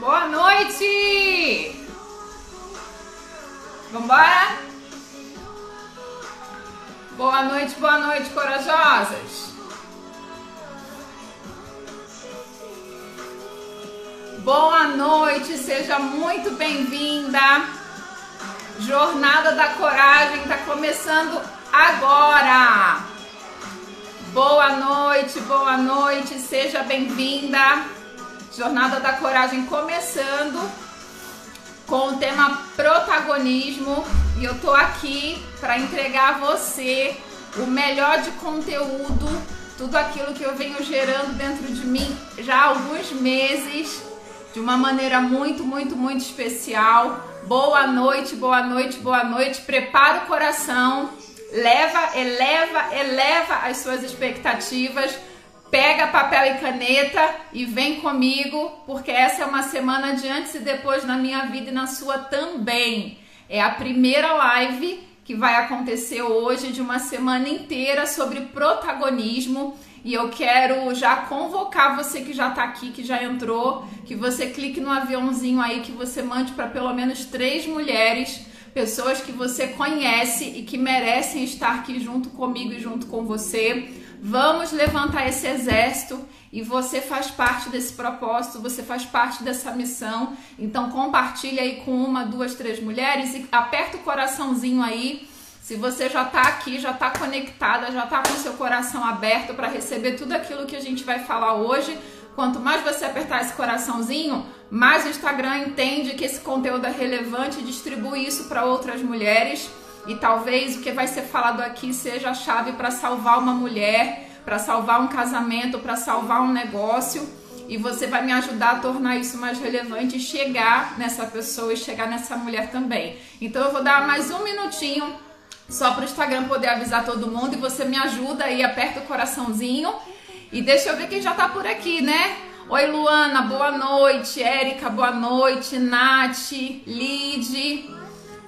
Boa noite! Vambora? Boa noite, boa noite, corajosas! Boa noite, seja muito bem-vinda. Jornada da Coragem está começando agora. Boa noite, boa noite, seja bem-vinda. Jornada da Coragem começando com o tema protagonismo e eu tô aqui para entregar a você o melhor de conteúdo, tudo aquilo que eu venho gerando dentro de mim já há alguns meses, de uma maneira muito, muito, muito especial. Boa noite, boa noite, boa noite. Prepara o coração, leva, eleva, eleva as suas expectativas Pega papel e caneta e vem comigo, porque essa é uma semana de antes e depois na minha vida e na sua também. É a primeira live que vai acontecer hoje de uma semana inteira sobre protagonismo. E eu quero já convocar você que já está aqui, que já entrou, que você clique no aviãozinho aí, que você mande para pelo menos três mulheres, pessoas que você conhece e que merecem estar aqui junto comigo e junto com você Vamos levantar esse exército e você faz parte desse propósito, você faz parte dessa missão. Então compartilha aí com uma, duas, três mulheres e aperta o coraçãozinho aí. Se você já está aqui, já está conectada, já está com seu coração aberto para receber tudo aquilo que a gente vai falar hoje, quanto mais você apertar esse coraçãozinho, mais o Instagram entende que esse conteúdo é relevante e distribui isso para outras mulheres. E talvez o que vai ser falado aqui seja a chave para salvar uma mulher, para salvar um casamento, para salvar um negócio. E você vai me ajudar a tornar isso mais relevante e chegar nessa pessoa e chegar nessa mulher também. Então eu vou dar mais um minutinho só para o Instagram poder avisar todo mundo e você me ajuda aí, aperta o coraçãozinho. E deixa eu ver quem já tá por aqui, né? Oi, Luana, boa noite. Érica, boa noite. Nath, Lid,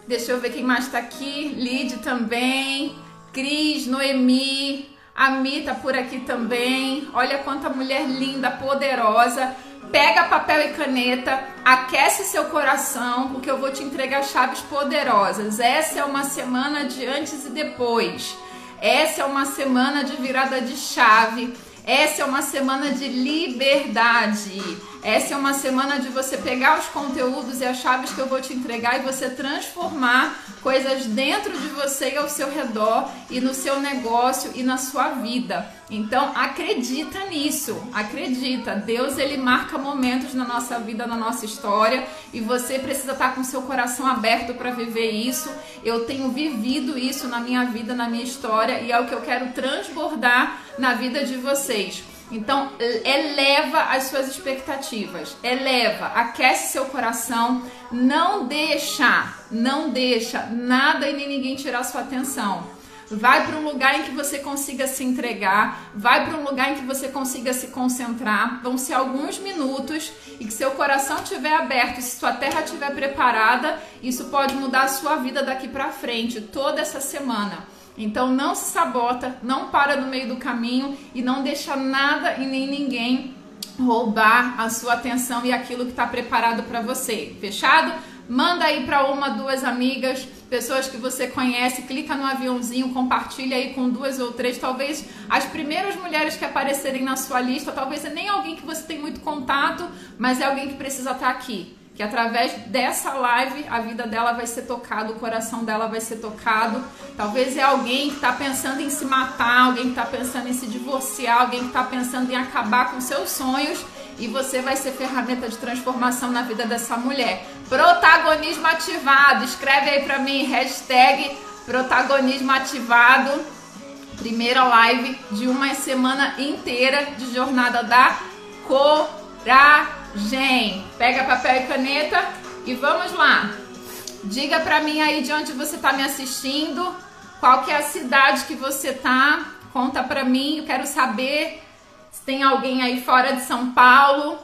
Deixa eu ver quem mais tá aqui. Lid também. Cris, Noemi. A Mi tá por aqui também. Olha quanta mulher linda, poderosa. Pega papel e caneta, aquece seu coração, porque eu vou te entregar chaves poderosas. Essa é uma semana de antes e depois. Essa é uma semana de virada de chave. Essa é uma semana de liberdade. Essa é uma semana de você pegar os conteúdos e as chaves que eu vou te entregar e você transformar coisas dentro de você e ao seu redor e no seu negócio e na sua vida. Então, acredita nisso. Acredita. Deus ele marca momentos na nossa vida, na nossa história, e você precisa estar com seu coração aberto para viver isso. Eu tenho vivido isso na minha vida, na minha história, e é o que eu quero transbordar na vida de vocês. Então, eleva as suas expectativas, eleva, aquece seu coração, não deixa, não deixa nada e nem ninguém tirar sua atenção. Vai para um lugar em que você consiga se entregar, vai para um lugar em que você consiga se concentrar. Vão ser alguns minutos e que seu coração estiver aberto, se sua terra estiver preparada, isso pode mudar a sua vida daqui para frente, toda essa semana. Então não se sabota, não para no meio do caminho e não deixa nada e nem ninguém roubar a sua atenção e aquilo que está preparado para você. Fechado? Manda aí para uma, duas amigas, pessoas que você conhece, clica no aviãozinho, compartilha aí com duas ou três, talvez as primeiras mulheres que aparecerem na sua lista, talvez é nem alguém que você tem muito contato, mas é alguém que precisa estar tá aqui que através dessa live a vida dela vai ser tocada, o coração dela vai ser tocado. Talvez é alguém que está pensando em se matar, alguém que está pensando em se divorciar, alguém que está pensando em acabar com seus sonhos e você vai ser ferramenta de transformação na vida dessa mulher. Protagonismo ativado, escreve aí para mim, hashtag protagonismo ativado. Primeira live de uma semana inteira de jornada da coragem Gente, pega papel e caneta e vamos lá. Diga pra mim aí de onde você tá me assistindo, qual que é a cidade que você tá. Conta pra mim, eu quero saber se tem alguém aí fora de São Paulo.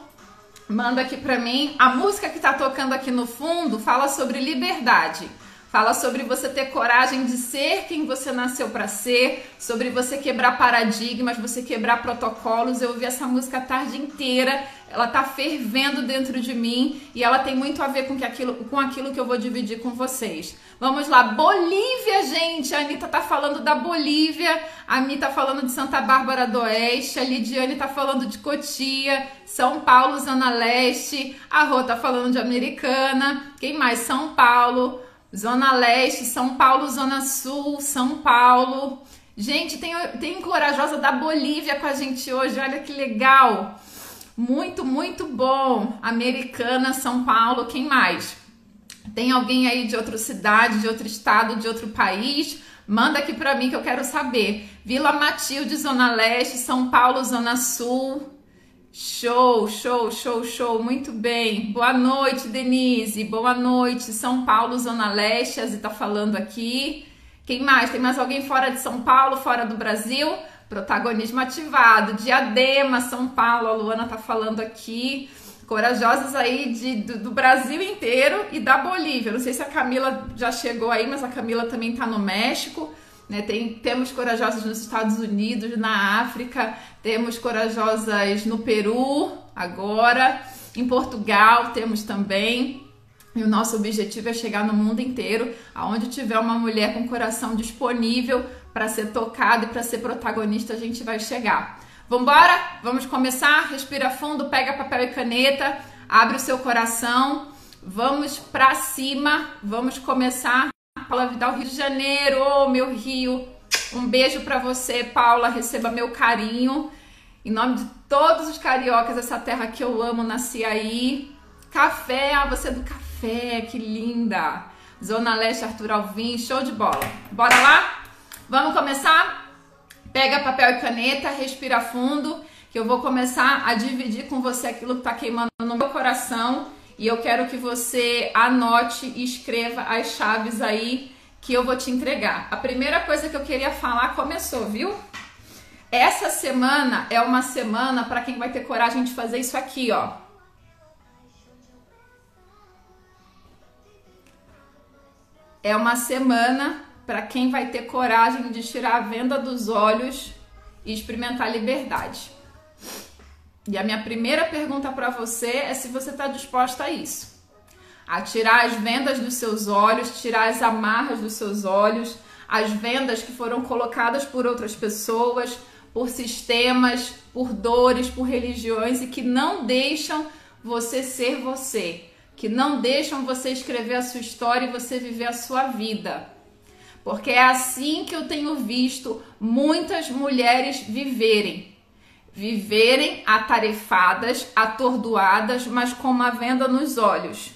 Manda aqui pra mim. A música que tá tocando aqui no fundo fala sobre liberdade. Fala sobre você ter coragem de ser quem você nasceu para ser, sobre você quebrar paradigmas, você quebrar protocolos. Eu ouvi essa música a tarde inteira, ela tá fervendo dentro de mim e ela tem muito a ver com, que aquilo, com aquilo que eu vou dividir com vocês. Vamos lá, Bolívia, gente! A Anitta tá falando da Bolívia, a Mi tá falando de Santa Bárbara do Oeste, a Lidiane tá falando de Cotia, São Paulo, Zona Leste, a Rô tá falando de Americana, quem mais? São Paulo. Zona Leste, São Paulo, Zona Sul, São Paulo. Gente, tem, tem corajosa da Bolívia com a gente hoje, olha que legal. Muito, muito bom. Americana, São Paulo, quem mais? Tem alguém aí de outra cidade, de outro estado, de outro país? Manda aqui para mim que eu quero saber. Vila Matilde, Zona Leste, São Paulo, Zona Sul. Show, show, show, show, muito bem. Boa noite, Denise. Boa noite, São Paulo, Zona Leste. A Zita tá falando aqui. Quem mais? Tem mais alguém fora de São Paulo, fora do Brasil? Protagonismo ativado. Diadema, São Paulo. A Luana tá falando aqui. Corajosos aí de, do, do, Brasil inteiro e da Bolívia. Não sei se a Camila já chegou aí, mas a Camila também tá no México. Né? Tem, temos corajosas nos Estados Unidos, na África, temos corajosas no Peru agora, em Portugal temos também. E o nosso objetivo é chegar no mundo inteiro, aonde tiver uma mulher com coração disponível para ser tocada e para ser protagonista, a gente vai chegar. Vambora? Vamos começar? Respira fundo, pega papel e caneta, abre o seu coração, vamos para cima, vamos começar Paula Vidal, Rio de Janeiro, oh, meu Rio. Um beijo para você, Paula. Receba meu carinho. Em nome de todos os cariocas, essa terra que eu amo, nasci aí. Café, ah, você é do café, que linda. Zona Leste, Arthur Alvim, show de bola. Bora lá? Vamos começar? Pega papel e caneta, respira fundo, que eu vou começar a dividir com você aquilo que tá queimando no meu coração e eu quero que você anote e escreva as chaves aí que eu vou te entregar. A primeira coisa que eu queria falar começou, viu? Essa semana é uma semana para quem vai ter coragem de fazer isso aqui, ó. É uma semana para quem vai ter coragem de tirar a venda dos olhos e experimentar liberdade. E a minha primeira pergunta para você é se você está disposta a isso. A tirar as vendas dos seus olhos, tirar as amarras dos seus olhos, as vendas que foram colocadas por outras pessoas, por sistemas, por dores, por religiões e que não deixam você ser você, que não deixam você escrever a sua história e você viver a sua vida. Porque é assim que eu tenho visto muitas mulheres viverem viverem atarefadas, atordoadas, mas com uma venda nos olhos,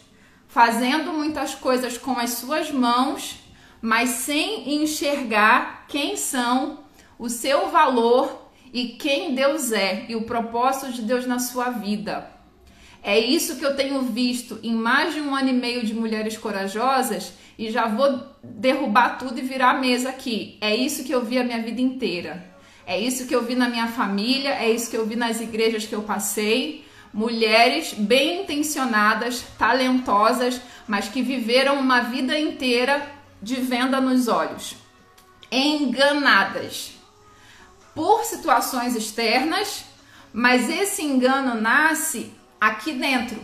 fazendo muitas coisas com as suas mãos, mas sem enxergar quem são, o seu valor e quem Deus é e o propósito de Deus na sua vida. É isso que eu tenho visto em mais de um ano e meio de mulheres corajosas e já vou derrubar tudo e virar a mesa aqui. É isso que eu vi a minha vida inteira. É isso que eu vi na minha família, é isso que eu vi nas igrejas que eu passei. Mulheres bem intencionadas, talentosas, mas que viveram uma vida inteira de venda nos olhos, enganadas por situações externas, mas esse engano nasce aqui dentro.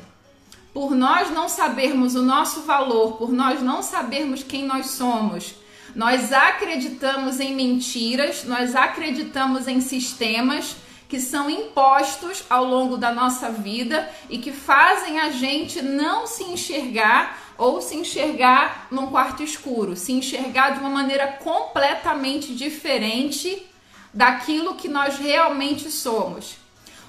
Por nós não sabermos o nosso valor, por nós não sabermos quem nós somos, nós acreditamos em mentiras, nós acreditamos em sistemas que são impostos ao longo da nossa vida e que fazem a gente não se enxergar ou se enxergar num quarto escuro, se enxergar de uma maneira completamente diferente daquilo que nós realmente somos.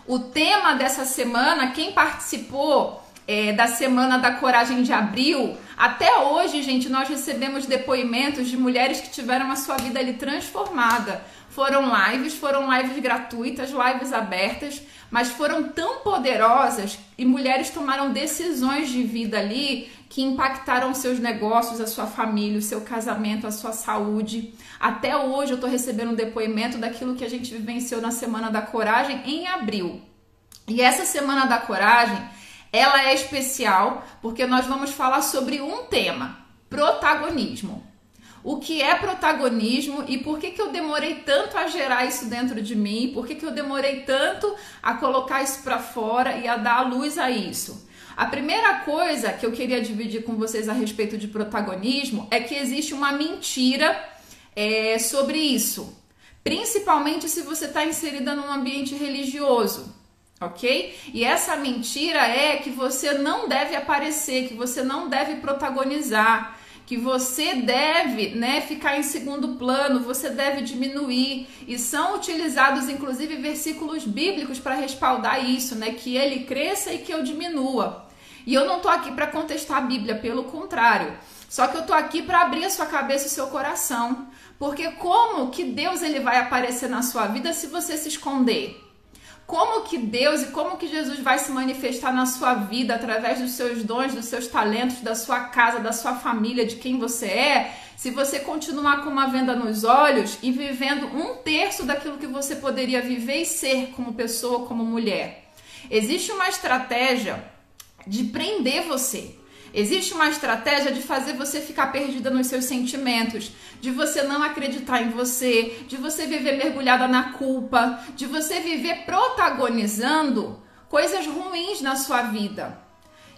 O tema dessa semana, quem participou é, da Semana da Coragem de Abril, até hoje, gente, nós recebemos depoimentos de mulheres que tiveram a sua vida ali transformada. Foram lives, foram lives gratuitas, lives abertas, mas foram tão poderosas e mulheres tomaram decisões de vida ali que impactaram seus negócios, a sua família, o seu casamento, a sua saúde. Até hoje eu estou recebendo um depoimento daquilo que a gente vivenciou na Semana da Coragem em abril. E essa Semana da Coragem ela é especial porque nós vamos falar sobre um tema. protagonismo. O que é protagonismo e por que, que eu demorei tanto a gerar isso dentro de mim? Por que, que eu demorei tanto a colocar isso para fora e a dar a luz a isso? A primeira coisa que eu queria dividir com vocês a respeito de protagonismo é que existe uma mentira é, sobre isso, principalmente se você está inserida num ambiente religioso ok? E essa mentira é que você não deve aparecer, que você não deve protagonizar, que você deve, né, ficar em segundo plano, você deve diminuir. E são utilizados inclusive versículos bíblicos para respaldar isso, né, que ele cresça e que eu diminua. E eu não tô aqui para contestar a Bíblia, pelo contrário. Só que eu tô aqui para abrir a sua cabeça e o seu coração. Porque como que Deus ele vai aparecer na sua vida se você se esconder? Como que Deus e como que Jesus vai se manifestar na sua vida através dos seus dons, dos seus talentos, da sua casa, da sua família, de quem você é, se você continuar com uma venda nos olhos e vivendo um terço daquilo que você poderia viver e ser como pessoa, como mulher. Existe uma estratégia de prender você. Existe uma estratégia de fazer você ficar perdida nos seus sentimentos, de você não acreditar em você, de você viver mergulhada na culpa, de você viver protagonizando coisas ruins na sua vida.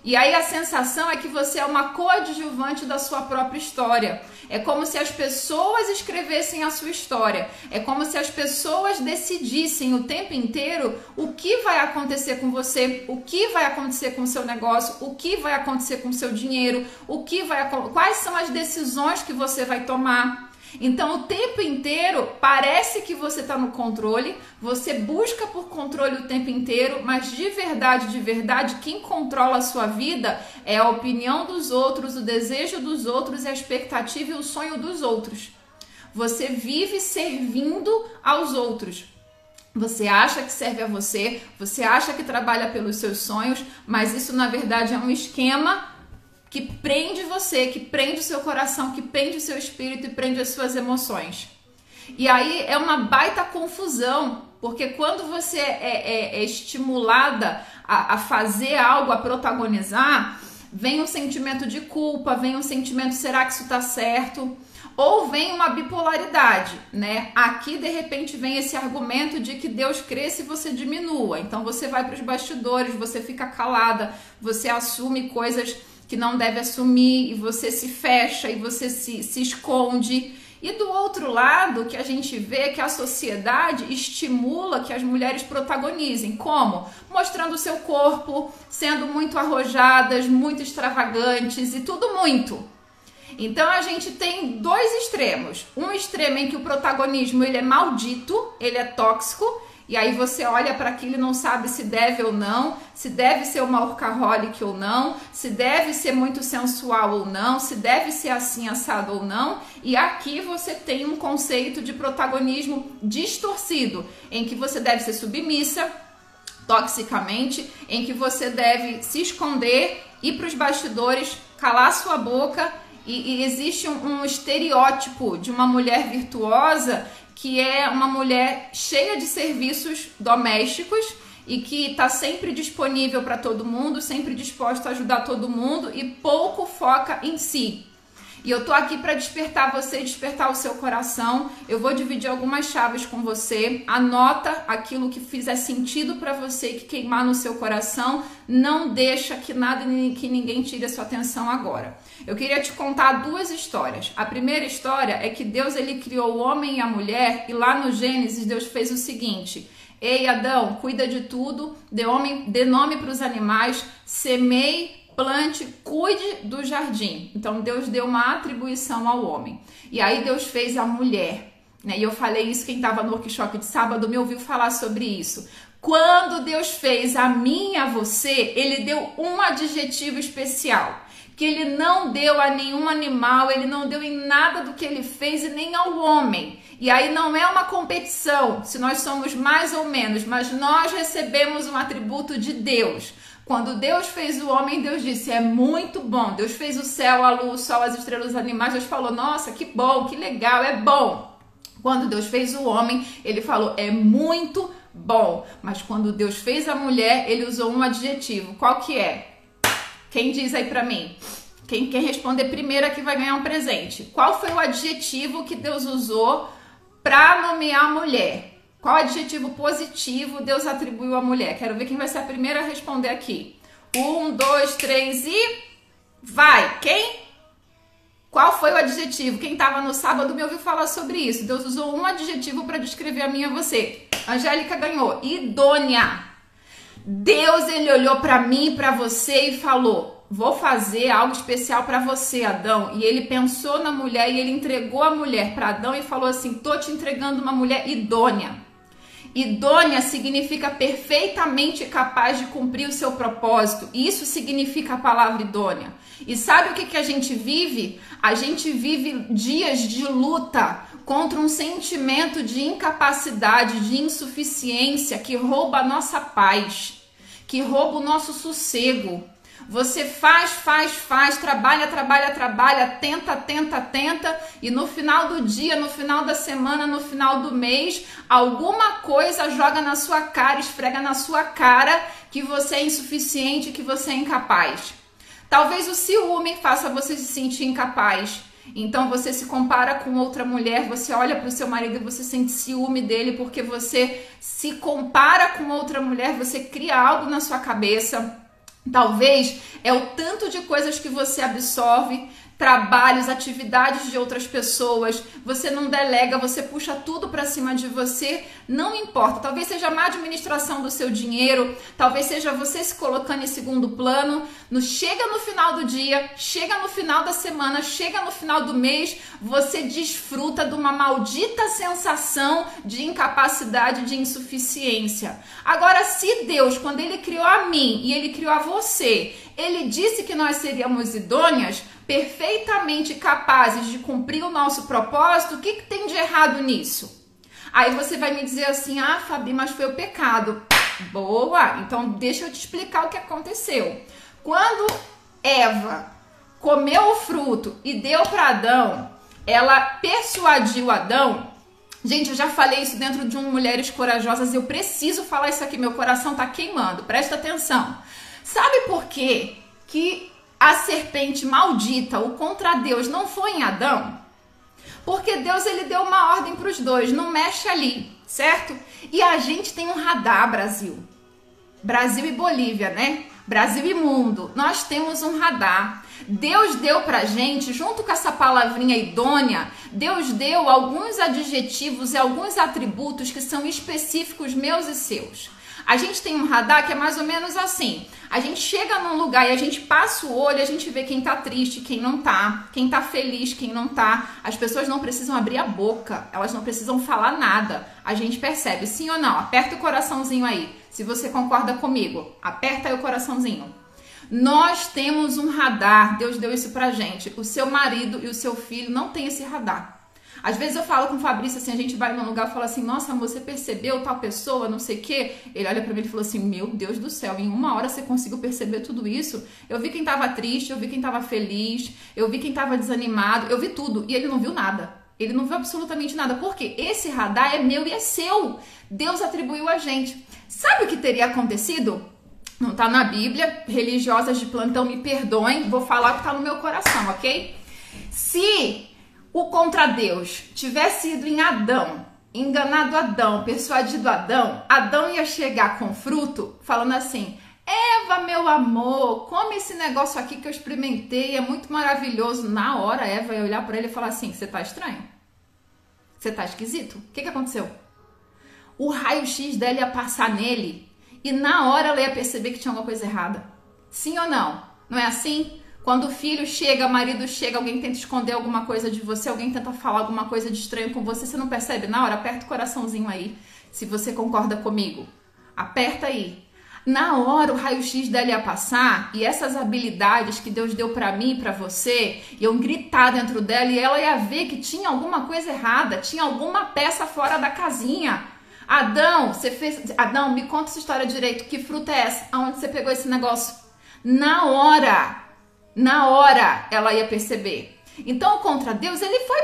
E aí a sensação é que você é uma coadjuvante da sua própria história. É como se as pessoas escrevessem a sua história. É como se as pessoas decidissem o tempo inteiro o que vai acontecer com você, o que vai acontecer com o seu negócio, o que vai acontecer com o seu dinheiro, o que vai quais são as decisões que você vai tomar. Então, o tempo inteiro parece que você está no controle, você busca por controle o tempo inteiro, mas de verdade, de verdade, quem controla a sua vida é a opinião dos outros, o desejo dos outros, a expectativa e o sonho dos outros. Você vive servindo aos outros. Você acha que serve a você, você acha que trabalha pelos seus sonhos, mas isso na verdade é um esquema que prende você, que prende o seu coração, que prende o seu espírito e prende as suas emoções. E aí é uma baita confusão, porque quando você é, é, é estimulada a, a fazer algo, a protagonizar, vem um sentimento de culpa, vem um sentimento, será que isso tá certo? Ou vem uma bipolaridade, né? Aqui de repente vem esse argumento de que Deus cresce e você diminua. Então você vai para os bastidores, você fica calada, você assume coisas que não deve assumir e você se fecha e você se, se esconde. E do outro lado, que a gente vê que a sociedade estimula que as mulheres protagonizem. Como? Mostrando o seu corpo, sendo muito arrojadas, muito extravagantes e tudo muito. Então a gente tem dois extremos. Um extremo em que o protagonismo ele é maldito, ele é tóxico, e aí você olha para aquilo e não sabe se deve ou não, se deve ser uma workaholic ou não, se deve ser muito sensual ou não, se deve ser assim assado ou não. E aqui você tem um conceito de protagonismo distorcido, em que você deve ser submissa toxicamente, em que você deve se esconder, ir para os bastidores, calar sua boca e, e existe um, um, estereótipo de uma mulher virtuosa que é uma mulher cheia de serviços domésticos e que está sempre disponível para todo mundo, sempre disposta a ajudar todo mundo e pouco foca em si. E eu tô aqui para despertar você, despertar o seu coração. Eu vou dividir algumas chaves com você. Anota aquilo que fizer sentido para você que queimar no seu coração. Não deixa que nada que ninguém tire a sua atenção agora. Eu queria te contar duas histórias. A primeira história é que Deus ele criou o homem e a mulher e lá no Gênesis Deus fez o seguinte: Ei Adão, cuida de tudo, dê, homem, dê nome para os animais, semei plante, cuide do jardim. Então Deus deu uma atribuição ao homem. E aí Deus fez a mulher. Né? E eu falei isso, quem estava no workshop de sábado me ouviu falar sobre isso. Quando Deus fez a mim e a você, ele deu um adjetivo especial. Que ele não deu a nenhum animal, ele não deu em nada do que ele fez e nem ao homem. E aí não é uma competição se nós somos mais ou menos, mas nós recebemos um atributo de Deus. Quando Deus fez o homem, Deus disse: é muito bom. Deus fez o céu, a luz, o sol, as estrelas, os animais. Deus falou: nossa, que bom, que legal, é bom. Quando Deus fez o homem, ele falou: é muito bom. Mas quando Deus fez a mulher, ele usou um adjetivo. Qual que é? Quem diz aí para mim? Quem quer responder primeiro aqui vai ganhar um presente. Qual foi o adjetivo que Deus usou para nomear a mulher? Qual adjetivo positivo Deus atribuiu à mulher? Quero ver quem vai ser a primeira a responder aqui. Um, dois, três e. Vai! Quem? Qual foi o adjetivo? Quem estava no sábado me ouviu falar sobre isso. Deus usou um adjetivo para descrever a minha você. Angélica ganhou. Idônea. Deus ele olhou para mim e para você e falou: "Vou fazer algo especial para você, Adão". E ele pensou na mulher e ele entregou a mulher para Adão e falou assim: "Tô te entregando uma mulher idônea". Idônea significa perfeitamente capaz de cumprir o seu propósito. Isso significa a palavra idônea. E sabe o que, que a gente vive? A gente vive dias de luta contra um sentimento de incapacidade, de insuficiência que rouba a nossa paz, que rouba o nosso sossego. Você faz, faz, faz, trabalha, trabalha, trabalha, tenta, tenta, tenta, e no final do dia, no final da semana, no final do mês, alguma coisa joga na sua cara, esfrega na sua cara que você é insuficiente, que você é incapaz. Talvez o ciúme faça você se sentir incapaz. Então você se compara com outra mulher, você olha para o seu marido e você sente ciúme dele porque você se compara com outra mulher, você cria algo na sua cabeça Talvez é o tanto de coisas que você absorve trabalhos, atividades de outras pessoas, você não delega, você puxa tudo para cima de você, não importa. Talvez seja má administração do seu dinheiro, talvez seja você se colocando em segundo plano. No, chega no final do dia, chega no final da semana, chega no final do mês, você desfruta de uma maldita sensação de incapacidade, de insuficiência. Agora, se Deus, quando Ele criou a mim e Ele criou a você, Ele disse que nós seríamos idôneas, perfeitamente capazes de cumprir o nosso propósito, o que, que tem de errado nisso? Aí você vai me dizer assim: ah, Fabi, mas foi o pecado. Boa! Então deixa eu te explicar o que aconteceu. Quando Eva comeu o fruto e deu para Adão, ela persuadiu Adão. Gente, eu já falei isso dentro de um Mulheres Corajosas, eu preciso falar isso aqui, meu coração tá queimando. Presta atenção. Sabe por quê que a serpente maldita, o contra Deus, não foi em Adão? Porque Deus ele deu uma ordem para os dois, não mexe ali, certo? E a gente tem um radar, Brasil. Brasil e Bolívia, né? Brasil e mundo. Nós temos um radar. Deus deu pra gente, junto com essa palavrinha idônea, Deus deu alguns adjetivos e alguns atributos que são específicos meus e seus. A gente tem um radar que é mais ou menos assim. A gente chega num lugar e a gente passa o olho, a gente vê quem tá triste, quem não tá, quem tá feliz, quem não tá. As pessoas não precisam abrir a boca, elas não precisam falar nada. A gente percebe, sim ou não? Aperta o coraçãozinho aí. Se você concorda comigo, aperta aí o coraçãozinho. Nós temos um radar, Deus deu isso pra gente. O seu marido e o seu filho não têm esse radar. Às vezes eu falo com o Fabrício assim, a gente vai num lugar e fala assim, nossa, você percebeu tal pessoa, não sei o quê. Ele olha para mim e falou assim, meu Deus do céu, em uma hora você conseguiu perceber tudo isso? Eu vi quem tava triste, eu vi quem tava feliz, eu vi quem tava desanimado, eu vi tudo. E ele não viu nada. Ele não viu absolutamente nada. Porque esse radar é meu e é seu. Deus atribuiu a gente. Sabe o que teria acontecido? Não tá na Bíblia. Religiosas de plantão me perdoem. Vou falar o que tá no meu coração, ok? Se o contra Deus tivesse ido em Adão, enganado Adão, persuadido Adão, Adão ia chegar com fruto falando assim: Eva, meu amor, come esse negócio aqui que eu experimentei, é muito maravilhoso. Na hora, Eva ia olhar para ele e falar assim: Você tá estranho? Você tá esquisito? O que, que aconteceu? O raio-x dela ia passar nele e na hora ela ia perceber que tinha alguma coisa errada. Sim ou não? Não é assim? Quando o filho chega, marido chega, alguém tenta esconder alguma coisa de você, alguém tenta falar alguma coisa de estranho com você, você não percebe? Na hora, aperta o coraçãozinho aí, se você concorda comigo. Aperta aí. Na hora o raio-x dela ia passar e essas habilidades que Deus deu para mim e para você iam gritar dentro dela e ela ia ver que tinha alguma coisa errada, tinha alguma peça fora da casinha. Adão, você fez. Adão, me conta essa história direito. Que fruta é essa? Aonde você pegou esse negócio? Na hora, na hora ela ia perceber. Então, contra Deus, ele foi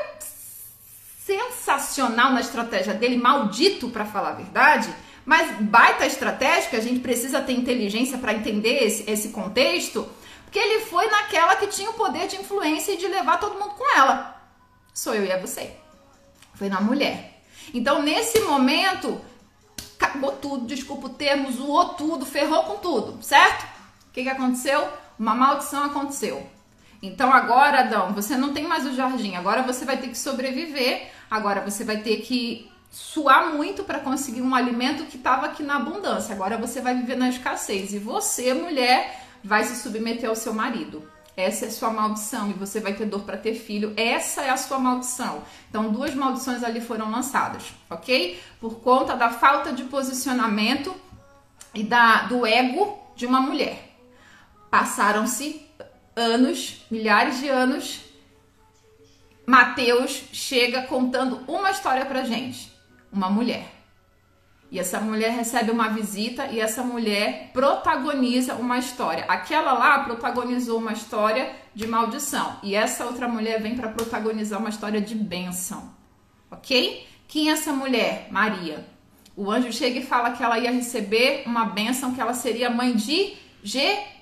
sensacional na estratégia dele, maldito para falar a verdade, Mas baita estratégia, que a gente precisa ter inteligência para entender esse, esse contexto, porque ele foi naquela que tinha o poder de influência e de levar todo mundo com ela. Sou eu e é você. Foi na mulher. Então, nesse momento, acabou tudo, desculpa o termo, zoou tudo, ferrou com tudo, certo? O que, que aconteceu? Uma maldição aconteceu. Então agora, Adão, você não tem mais o jardim, agora você vai ter que sobreviver, agora você vai ter que suar muito para conseguir um alimento que estava aqui na abundância. Agora você vai viver na escassez e você, mulher, vai se submeter ao seu marido. Essa é a sua maldição e você vai ter dor para ter filho. Essa é a sua maldição. Então, duas maldições ali foram lançadas, ok? Por conta da falta de posicionamento e da, do ego de uma mulher. Passaram-se anos, milhares de anos. Mateus chega contando uma história pra gente uma mulher. E essa mulher recebe uma visita e essa mulher protagoniza uma história. Aquela lá protagonizou uma história de maldição e essa outra mulher vem para protagonizar uma história de bênção. OK? Quem é essa mulher? Maria. O anjo chega e fala que ela ia receber uma bênção, que ela seria mãe de Jesus.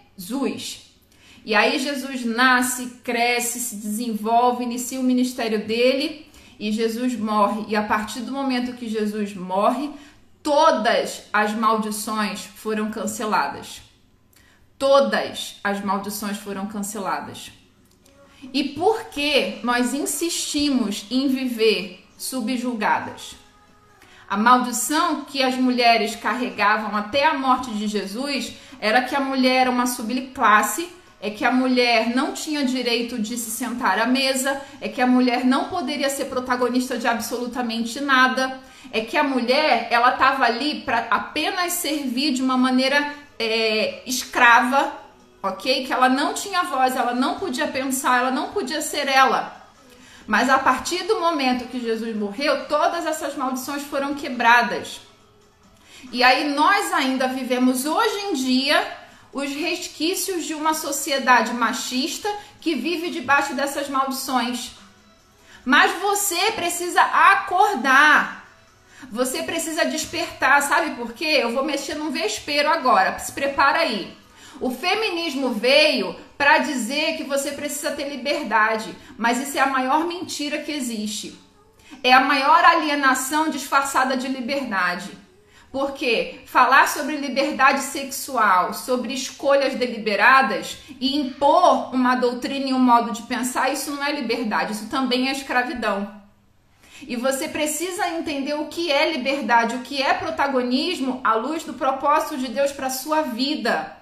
E aí Jesus nasce, cresce, se desenvolve, inicia o ministério dele e Jesus morre. E a partir do momento que Jesus morre, todas as maldições foram canceladas. Todas as maldições foram canceladas. E por que nós insistimos em viver subjugadas? A maldição que as mulheres carregavam até a morte de Jesus era que a mulher era uma subclasse é que a mulher não tinha direito de se sentar à mesa, é que a mulher não poderia ser protagonista de absolutamente nada, é que a mulher ela estava ali para apenas servir de uma maneira é, escrava, ok? Que ela não tinha voz, ela não podia pensar, ela não podia ser ela. Mas a partir do momento que Jesus morreu, todas essas maldições foram quebradas. E aí nós ainda vivemos hoje em dia os resquícios de uma sociedade machista que vive debaixo dessas maldições. Mas você precisa acordar. Você precisa despertar, sabe por quê? Eu vou mexer num vespeiro agora. Se prepara aí. O feminismo veio para dizer que você precisa ter liberdade, mas isso é a maior mentira que existe. É a maior alienação disfarçada de liberdade. Porque falar sobre liberdade sexual, sobre escolhas deliberadas e impor uma doutrina e um modo de pensar, isso não é liberdade, isso também é escravidão. E você precisa entender o que é liberdade, o que é protagonismo à luz do propósito de Deus para sua vida.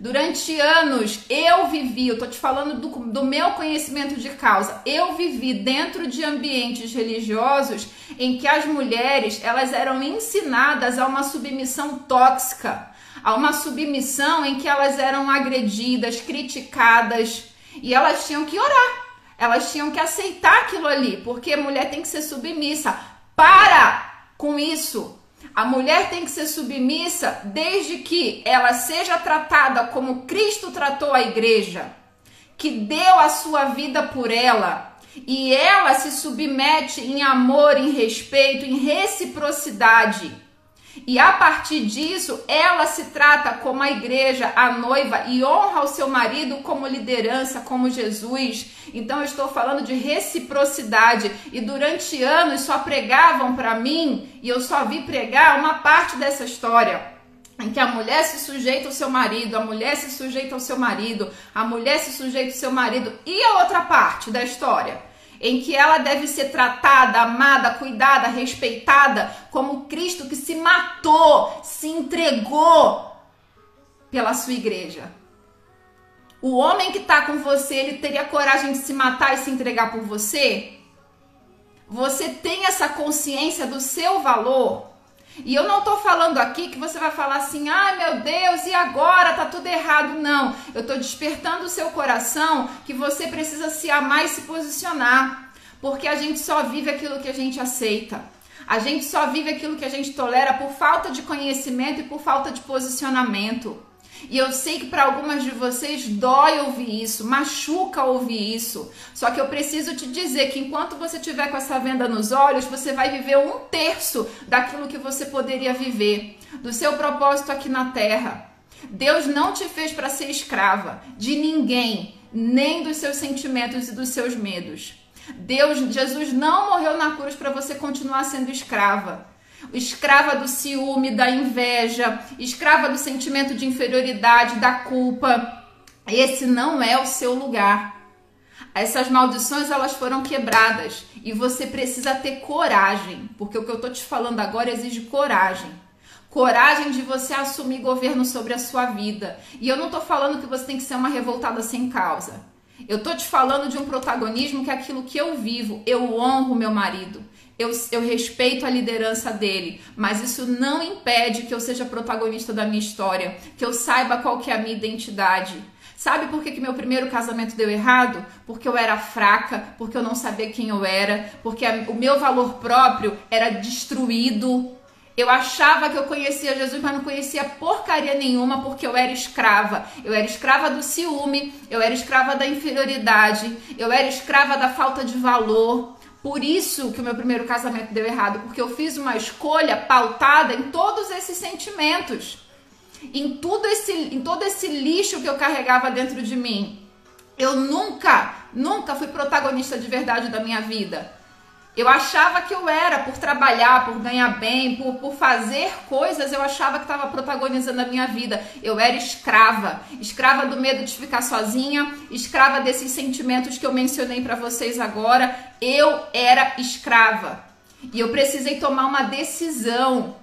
Durante anos eu vivi, eu tô te falando do, do meu conhecimento de causa, eu vivi dentro de ambientes religiosos em que as mulheres elas eram ensinadas a uma submissão tóxica, a uma submissão em que elas eram agredidas, criticadas e elas tinham que orar, elas tinham que aceitar aquilo ali, porque mulher tem que ser submissa. Para com isso. A mulher tem que ser submissa desde que ela seja tratada como Cristo tratou a igreja, que deu a sua vida por ela, e ela se submete em amor, em respeito, em reciprocidade. E a partir disso, ela se trata como a igreja, a noiva, e honra o seu marido como liderança, como Jesus. Então, eu estou falando de reciprocidade. E durante anos só pregavam para mim, e eu só vi pregar uma parte dessa história em que a mulher se sujeita ao seu marido, a mulher se sujeita ao seu marido, a mulher se sujeita ao seu marido. E a outra parte da história? Em que ela deve ser tratada, amada, cuidada, respeitada, como Cristo que se matou, se entregou pela sua igreja. O homem que está com você, ele teria coragem de se matar e se entregar por você? Você tem essa consciência do seu valor? E eu não tô falando aqui que você vai falar assim, ai meu Deus, e agora? Tá tudo errado. Não. Eu tô despertando o seu coração que você precisa se amar e se posicionar. Porque a gente só vive aquilo que a gente aceita. A gente só vive aquilo que a gente tolera por falta de conhecimento e por falta de posicionamento. E eu sei que para algumas de vocês dói ouvir isso, machuca ouvir isso. Só que eu preciso te dizer que enquanto você tiver com essa venda nos olhos, você vai viver um terço daquilo que você poderia viver. do seu propósito aqui na terra. Deus não te fez para ser escrava de ninguém, nem dos seus sentimentos e dos seus medos. Deus, Jesus não morreu na cruz para você continuar sendo escrava. Escrava do ciúme, da inveja, escrava do sentimento de inferioridade, da culpa. Esse não é o seu lugar. Essas maldições elas foram quebradas e você precisa ter coragem, porque o que eu tô te falando agora exige coragem. Coragem de você assumir governo sobre a sua vida. E eu não tô falando que você tem que ser uma revoltada sem causa. Eu tô te falando de um protagonismo que é aquilo que eu vivo. Eu honro meu marido. Eu, eu respeito a liderança dele, mas isso não impede que eu seja protagonista da minha história, que eu saiba qual que é a minha identidade. Sabe por que, que meu primeiro casamento deu errado? Porque eu era fraca, porque eu não sabia quem eu era, porque a, o meu valor próprio era destruído. Eu achava que eu conhecia Jesus, mas não conhecia porcaria nenhuma porque eu era escrava. Eu era escrava do ciúme, eu era escrava da inferioridade, eu era escrava da falta de valor. Por isso que o meu primeiro casamento deu errado, porque eu fiz uma escolha pautada em todos esses sentimentos em tudo esse, em todo esse lixo que eu carregava dentro de mim. Eu nunca, nunca fui protagonista de verdade da minha vida. Eu achava que eu era, por trabalhar, por ganhar bem, por, por fazer coisas, eu achava que estava protagonizando a minha vida. Eu era escrava. Escrava do medo de ficar sozinha, escrava desses sentimentos que eu mencionei para vocês agora. Eu era escrava. E eu precisei tomar uma decisão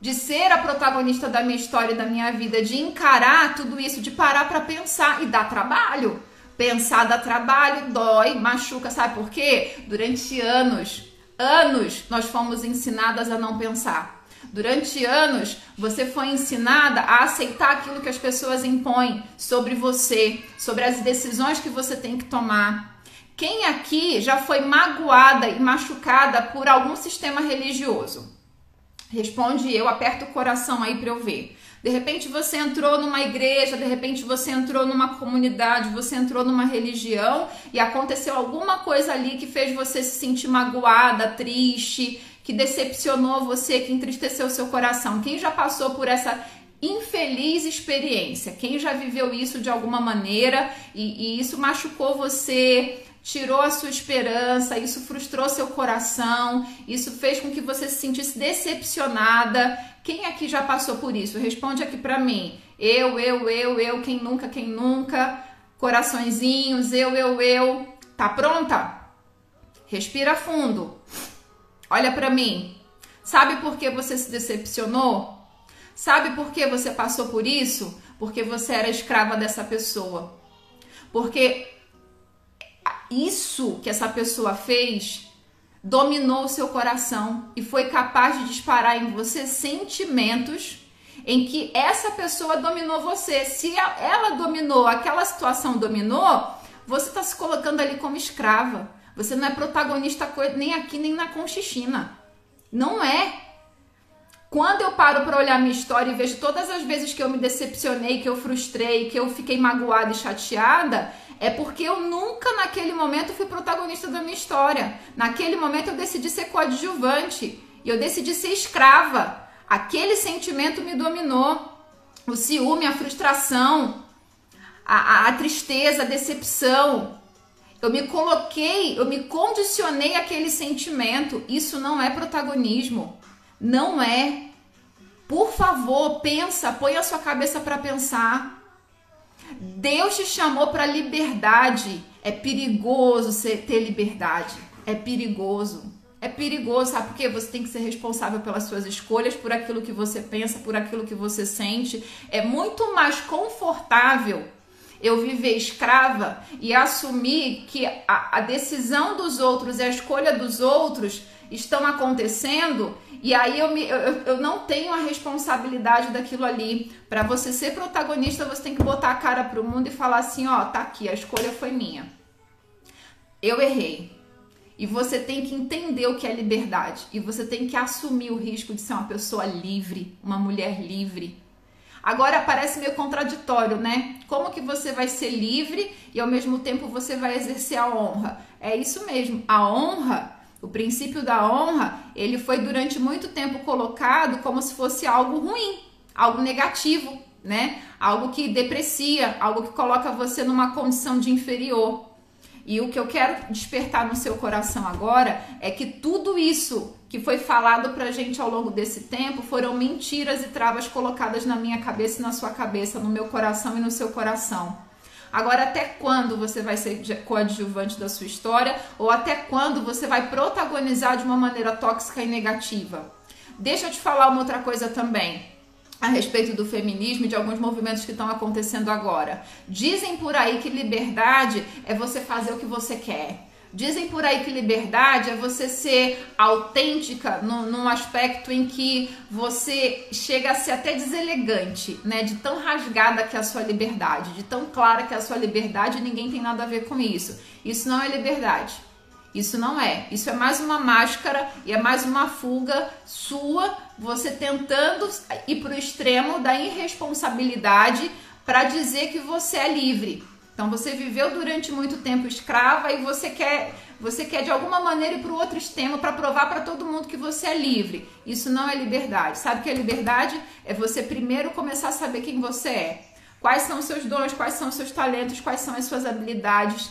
de ser a protagonista da minha história e da minha vida, de encarar tudo isso, de parar para pensar e dar trabalho. Pensar dá trabalho, dói, machuca, sabe por quê? Durante anos, anos nós fomos ensinadas a não pensar. Durante anos você foi ensinada a aceitar aquilo que as pessoas impõem sobre você, sobre as decisões que você tem que tomar. Quem aqui já foi magoada e machucada por algum sistema religioso? Responde eu, aperta o coração aí para eu ver. De repente você entrou numa igreja, de repente você entrou numa comunidade, você entrou numa religião e aconteceu alguma coisa ali que fez você se sentir magoada, triste, que decepcionou você, que entristeceu seu coração. Quem já passou por essa infeliz experiência? Quem já viveu isso de alguma maneira e, e isso machucou você? Tirou a sua esperança, isso frustrou seu coração, isso fez com que você se sentisse decepcionada. Quem aqui já passou por isso? Responde aqui para mim. Eu, eu, eu, eu, quem nunca, quem nunca. Coraçõezinhos, eu, eu, eu. Tá pronta? Respira fundo. Olha para mim. Sabe por que você se decepcionou? Sabe por que você passou por isso? Porque você era escrava dessa pessoa. Porque isso que essa pessoa fez dominou o seu coração e foi capaz de disparar em você sentimentos em que essa pessoa dominou você. Se ela dominou, aquela situação dominou, você está se colocando ali como escrava. Você não é protagonista nem aqui nem na Conchichina. Não é. Quando eu paro para olhar minha história e vejo todas as vezes que eu me decepcionei, que eu frustrei, que eu fiquei magoada e chateada, é porque eu nunca naquele momento fui protagonista da minha história. Naquele momento eu decidi ser coadjuvante e eu decidi ser escrava. Aquele sentimento me dominou. O ciúme, a frustração, a, a, a tristeza, a decepção. Eu me coloquei, eu me condicionei àquele sentimento. Isso não é protagonismo. Não é. Por favor, pensa, põe a sua cabeça para pensar. Deus te chamou para liberdade. É perigoso ter liberdade. É perigoso. É perigoso, sabe por quê? Você tem que ser responsável pelas suas escolhas, por aquilo que você pensa, por aquilo que você sente. É muito mais confortável eu viver escrava e assumir que a, a decisão dos outros e a escolha dos outros estão acontecendo e aí eu, me, eu, eu não tenho a responsabilidade daquilo ali. Para você ser protagonista, você tem que botar a cara pro mundo e falar assim: ó, tá aqui, a escolha foi minha. Eu errei. E você tem que entender o que é liberdade. E você tem que assumir o risco de ser uma pessoa livre, uma mulher livre. Agora parece meio contraditório, né? Como que você vai ser livre e ao mesmo tempo você vai exercer a honra? É isso mesmo. A honra O princípio da honra, ele foi durante muito tempo colocado como se fosse algo ruim, algo negativo, né? Algo que deprecia, algo que coloca você numa condição de inferior. E o que eu quero despertar no seu coração agora é que tudo isso que foi falado pra gente ao longo desse tempo foram mentiras e travas colocadas na minha cabeça e na sua cabeça, no meu coração e no seu coração. Agora, até quando você vai ser coadjuvante da sua história ou até quando você vai protagonizar de uma maneira tóxica e negativa? Deixa eu te falar uma outra coisa também a respeito do feminismo e de alguns movimentos que estão acontecendo agora. Dizem por aí que liberdade é você fazer o que você quer. Dizem por aí que liberdade é você ser autêntica no, num aspecto em que você chega a ser até deselegante, né? De tão rasgada que é a sua liberdade, de tão clara que é a sua liberdade ninguém tem nada a ver com isso. Isso não é liberdade. Isso não é. Isso é mais uma máscara e é mais uma fuga sua, você tentando ir para o extremo da irresponsabilidade para dizer que você é livre. Então você viveu durante muito tempo escrava e você quer, você quer de alguma maneira ir para o outro extremo para provar para todo mundo que você é livre. Isso não é liberdade. Sabe que é liberdade? É você primeiro começar a saber quem você é. Quais são os seus dons, quais são os seus talentos, quais são as suas habilidades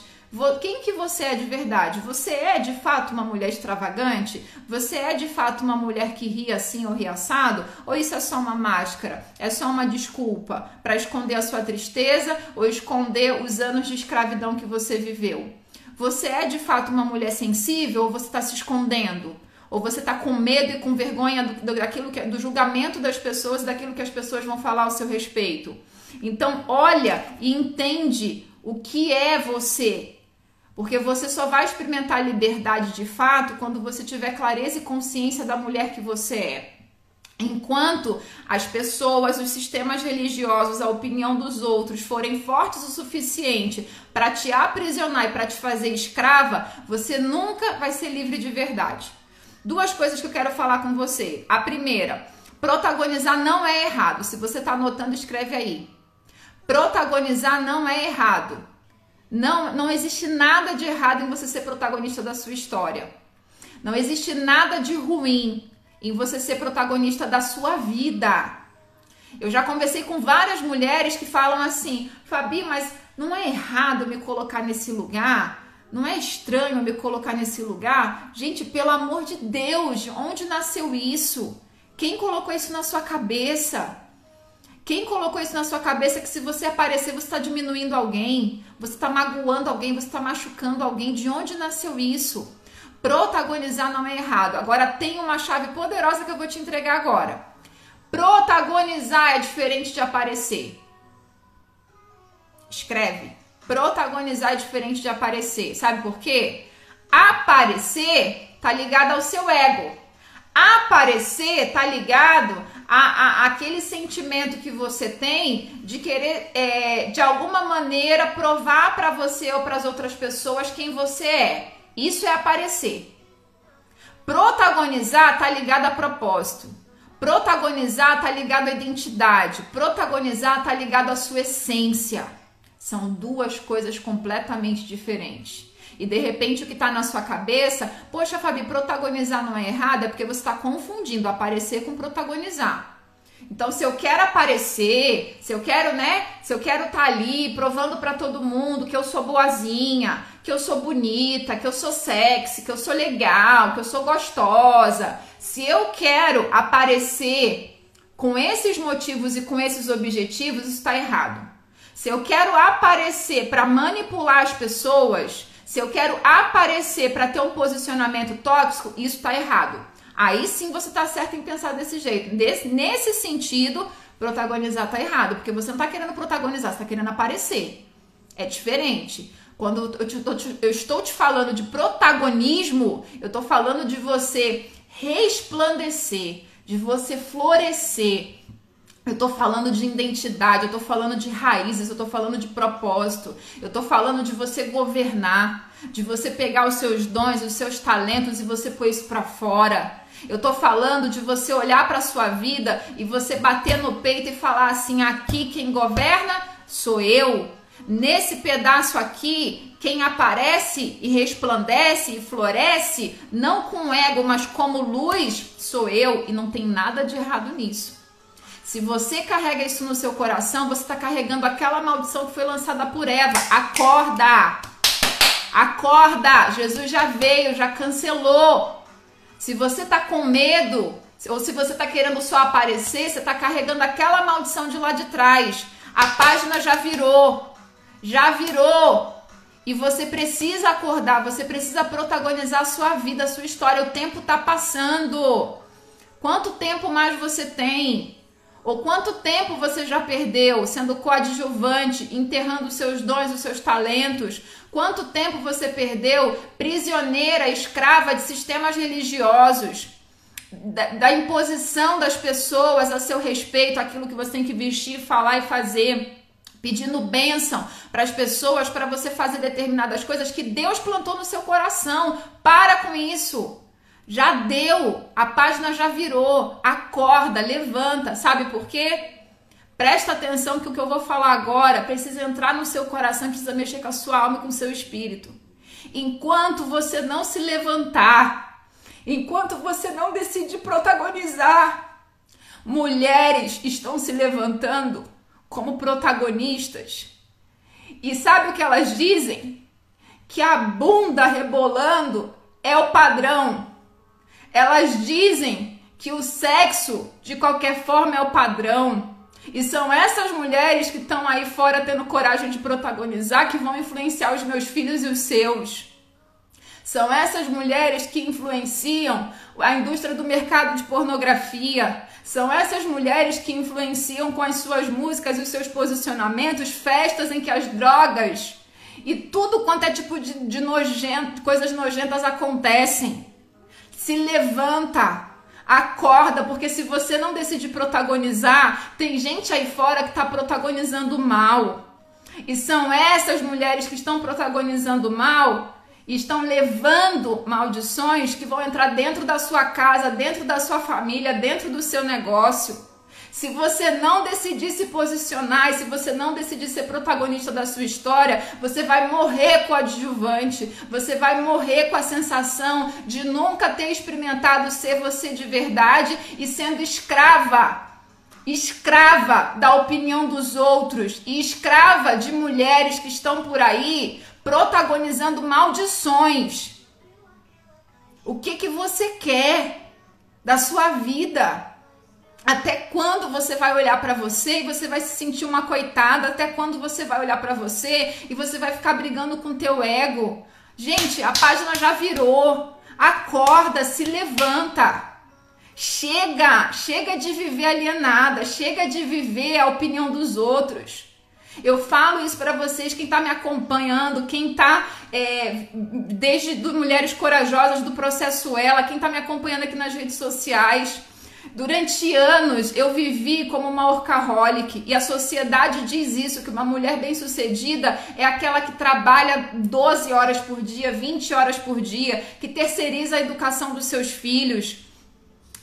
quem que você é de verdade? Você é de fato uma mulher extravagante? Você é de fato uma mulher que ri assim ou ri assado? Ou isso é só uma máscara? É só uma desculpa para esconder a sua tristeza ou esconder os anos de escravidão que você viveu? Você é de fato uma mulher sensível ou você está se escondendo? Ou você está com medo e com vergonha do, daquilo que, do julgamento das pessoas, daquilo que as pessoas vão falar ao seu respeito? Então, olha e entende o que é você porque você só vai experimentar liberdade de fato quando você tiver clareza e consciência da mulher que você é. Enquanto as pessoas, os sistemas religiosos, a opinião dos outros forem fortes o suficiente para te aprisionar e para te fazer escrava, você nunca vai ser livre de verdade. Duas coisas que eu quero falar com você. A primeira, protagonizar não é errado. Se você está anotando, escreve aí. Protagonizar não é errado. Não, não existe nada de errado em você ser protagonista da sua história. Não existe nada de ruim em você ser protagonista da sua vida. Eu já conversei com várias mulheres que falam assim: Fabi, mas não é errado me colocar nesse lugar? Não é estranho me colocar nesse lugar? Gente, pelo amor de Deus, onde nasceu isso? Quem colocou isso na sua cabeça? Quem colocou isso na sua cabeça que se você aparecer você está diminuindo alguém, você está magoando alguém, você está machucando alguém? De onde nasceu isso? Protagonizar não é errado. Agora tem uma chave poderosa que eu vou te entregar agora. Protagonizar é diferente de aparecer. Escreve. Protagonizar é diferente de aparecer. Sabe por quê? Aparecer tá ligado ao seu ego. Aparecer tá ligado a, a, aquele sentimento que você tem de querer, é, de alguma maneira, provar para você ou para as outras pessoas quem você é. Isso é aparecer. Protagonizar tá ligado a propósito. Protagonizar tá ligado à identidade. Protagonizar tá ligado à sua essência. São duas coisas completamente diferentes. E de repente o que está na sua cabeça, poxa, Fabi, protagonizar não é errado, é porque você está confundindo aparecer com protagonizar. Então, se eu quero aparecer, se eu quero, né? Se eu quero estar tá ali provando para todo mundo que eu sou boazinha, que eu sou bonita, que eu sou sexy, que eu sou legal, que eu sou gostosa. Se eu quero aparecer com esses motivos e com esses objetivos, isso está errado. Se eu quero aparecer para manipular as pessoas, se eu quero aparecer para ter um posicionamento tóxico, isso está errado. Aí sim você está certo em pensar desse jeito. Desse, nesse sentido, protagonizar está errado, porque você não está querendo protagonizar, você está querendo aparecer. É diferente. Quando eu, te, eu, estou te falando de protagonismo, eu estou falando de você resplandecer, de você florescer, eu tô falando de identidade, eu tô falando de raízes, eu tô falando de propósito, eu tô falando de você governar, de você pegar os seus dons, os seus talentos e você pôr isso para fora. Eu tô falando de você olhar para sua vida e você bater no peito e falar assim: aqui quem governa sou eu. Nesse pedaço aqui, quem aparece e resplandece e floresce, não com ego, mas como luz, sou eu e não tem nada de errado nisso. Se você carrega isso no seu coração, você está carregando aquela maldição que foi lançada por Eva. Acorda! Acorda! Jesus já veio, já cancelou. Se você está com medo, ou se você está querendo só aparecer, você está carregando aquela maldição de lá de trás. A página já virou. Já virou. E você precisa acordar, você precisa protagonizar a sua vida, a sua história. O tempo está passando. Quanto tempo mais você tem? Ou quanto tempo você já perdeu sendo coadjuvante, enterrando os seus dons, os seus talentos? Quanto tempo você perdeu prisioneira, escrava de sistemas religiosos? Da, da, imposição das pessoas a seu respeito, aquilo que você tem que vestir, falar e fazer, pedindo bênção para as pessoas para você fazer determinadas coisas que Deus plantou no seu coração. Para com isso. Já deu, a página já virou. Acorda, levanta. Sabe por quê? Presta atenção que o que eu vou falar agora precisa entrar no seu coração, precisa mexer com a sua alma e com o seu espírito. Enquanto você não se levantar, enquanto você não decide protagonizar, mulheres estão se levantando como protagonistas. E sabe o que elas dizem? Que a bunda rebolando é o padrão. Elas dizem que o sexo, de qualquer forma, é o padrão. E são essas mulheres que estão aí fora tendo coragem de protagonizar que vão influenciar os meus filhos e os seus. São essas mulheres que influenciam a indústria do mercado de pornografia. São essas mulheres que influenciam com as suas músicas e os seus posicionamentos festas em que as drogas e tudo quanto é tipo de, de nojento, coisas nojentas acontecem. Se levanta, acorda, porque se você não decidir protagonizar, tem gente aí fora que está protagonizando mal. E são essas mulheres que estão protagonizando mal e estão levando maldições que vão entrar dentro da sua casa, dentro da sua família, dentro do seu negócio. Se você não decidir se posicionar e se você não decidir ser protagonista da sua história, você vai morrer com adjuvante, você vai morrer com a sensação de nunca ter experimentado ser você de verdade e sendo escrava escrava da opinião dos outros e escrava de mulheres que estão por aí protagonizando maldições. O que que você quer da sua vida? Até quando você vai olhar para você e você vai se sentir uma coitada? Até quando você vai olhar para você e você vai ficar brigando com teu ego? Gente, a página já virou. Acorda, se levanta. Chega, chega de viver alienada, chega de viver a opinião dos outros. Eu falo isso para vocês, quem está me acompanhando, quem está é, desde do Mulheres Corajosas, do Processo Ela, quem está me acompanhando aqui nas redes sociais. Durante anos eu vivi como uma workaholic e a sociedade diz isso, que uma mulher bem-sucedida é aquela que trabalha 12 horas por dia, 20 horas por dia, que terceiriza a educação dos seus filhos.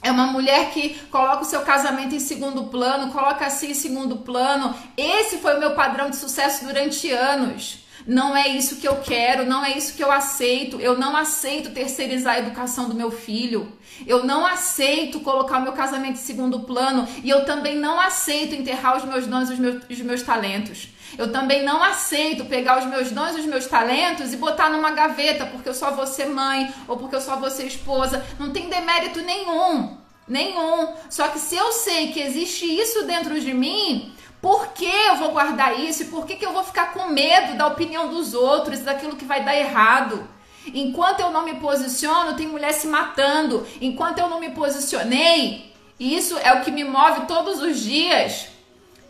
É uma mulher que coloca o seu casamento em segundo plano, coloca assim em segundo plano. Esse foi o meu padrão de sucesso durante anos. Não é isso que eu quero, não é isso que eu aceito. Eu não aceito terceirizar a educação do meu filho. Eu não aceito colocar o meu casamento em segundo plano. E eu também não aceito enterrar os meus dons e os meus, os meus talentos. Eu também não aceito pegar os meus dons e os meus talentos e botar numa gaveta porque eu só vou ser mãe ou porque eu só vou ser esposa. Não tem demérito nenhum. Nenhum. Só que se eu sei que existe isso dentro de mim, por que eu vou guardar isso? E por que, que eu vou ficar com medo da opinião dos outros, daquilo que vai dar errado? Enquanto eu não me posiciono, tem mulher se matando. Enquanto eu não me posicionei, isso é o que me move todos os dias.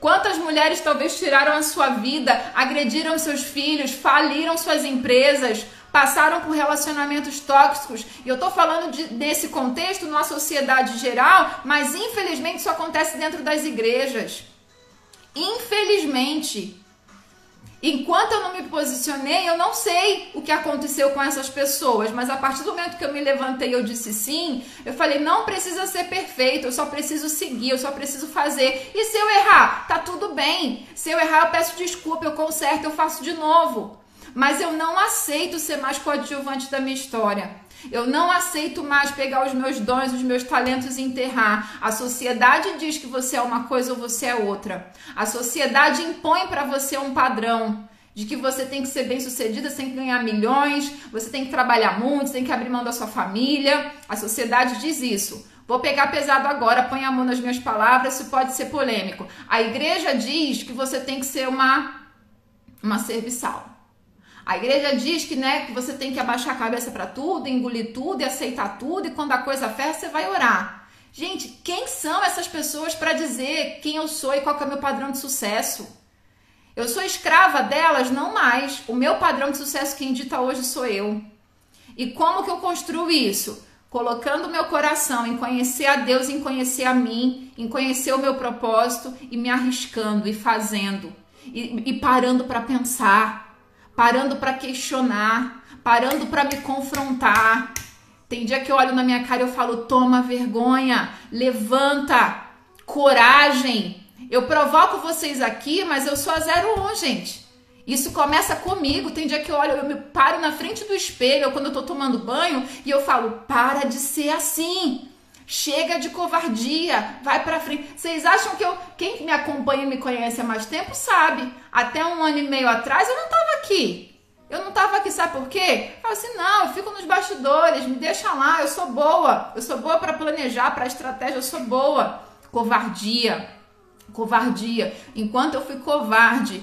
Quantas mulheres talvez tiraram a sua vida, agrediram seus filhos, faliram suas empresas, passaram por relacionamentos tóxicos. E eu tô falando de, desse contexto numa sociedade geral, mas infelizmente isso acontece dentro das igrejas. Infelizmente. Enquanto eu não me posicionei, eu não sei o que aconteceu com essas pessoas, mas a partir do momento que eu me levantei eu disse sim, eu falei: não precisa ser perfeito, eu só preciso seguir, eu só preciso fazer. E se eu errar, tá tudo bem. Se eu errar, eu peço desculpa, eu conserto, eu faço de novo. Mas eu não aceito ser mais coadjuvante da minha história. Eu não aceito mais pegar os meus dons, os meus talentos e enterrar. A sociedade diz que você é uma coisa ou você é outra. A sociedade impõe para você um padrão de que você tem que ser bem sucedida, você tem que ganhar milhões, você tem que trabalhar muito, você tem que abrir mão da sua família. A sociedade diz isso. Vou pegar pesado agora, põe a mão nas minhas palavras, isso pode ser polêmico. A igreja diz que você tem que ser uma uma serviçal. A igreja diz que, né, que você tem que abaixar a cabeça para tudo, engolir tudo e aceitar tudo, e quando a coisa ferra, você vai orar. Gente, quem são essas pessoas para dizer quem eu sou e qual é o meu padrão de sucesso? Eu sou escrava delas? Não mais. O meu padrão de sucesso, quem dita hoje sou eu. E como que eu construo isso? Colocando meu coração em conhecer a Deus, em conhecer a mim, em conhecer o meu propósito e me arriscando e fazendo e, e parando para pensar parando para questionar, parando para me confrontar. Tem dia que eu olho na minha cara e eu falo: toma vergonha, levanta, coragem. Eu provoco vocês aqui, mas eu sou a 01, gente. Isso começa comigo. Tem dia que eu olho, eu me paro na frente do espelho, ou quando eu tô tomando banho, e eu falo: para de ser assim. Chega de covardia, vai para frente. Vocês acham que eu, quem me acompanha e me conhece há mais tempo sabe. Até um ano e meio atrás eu não tava aqui. Eu não tava aqui, sabe por quê? Eu assim, não, eu fico nos bastidores, me deixa lá, eu sou boa. Eu sou boa para planejar, para estratégia, eu sou boa. Covardia. Covardia. Enquanto eu fui covarde,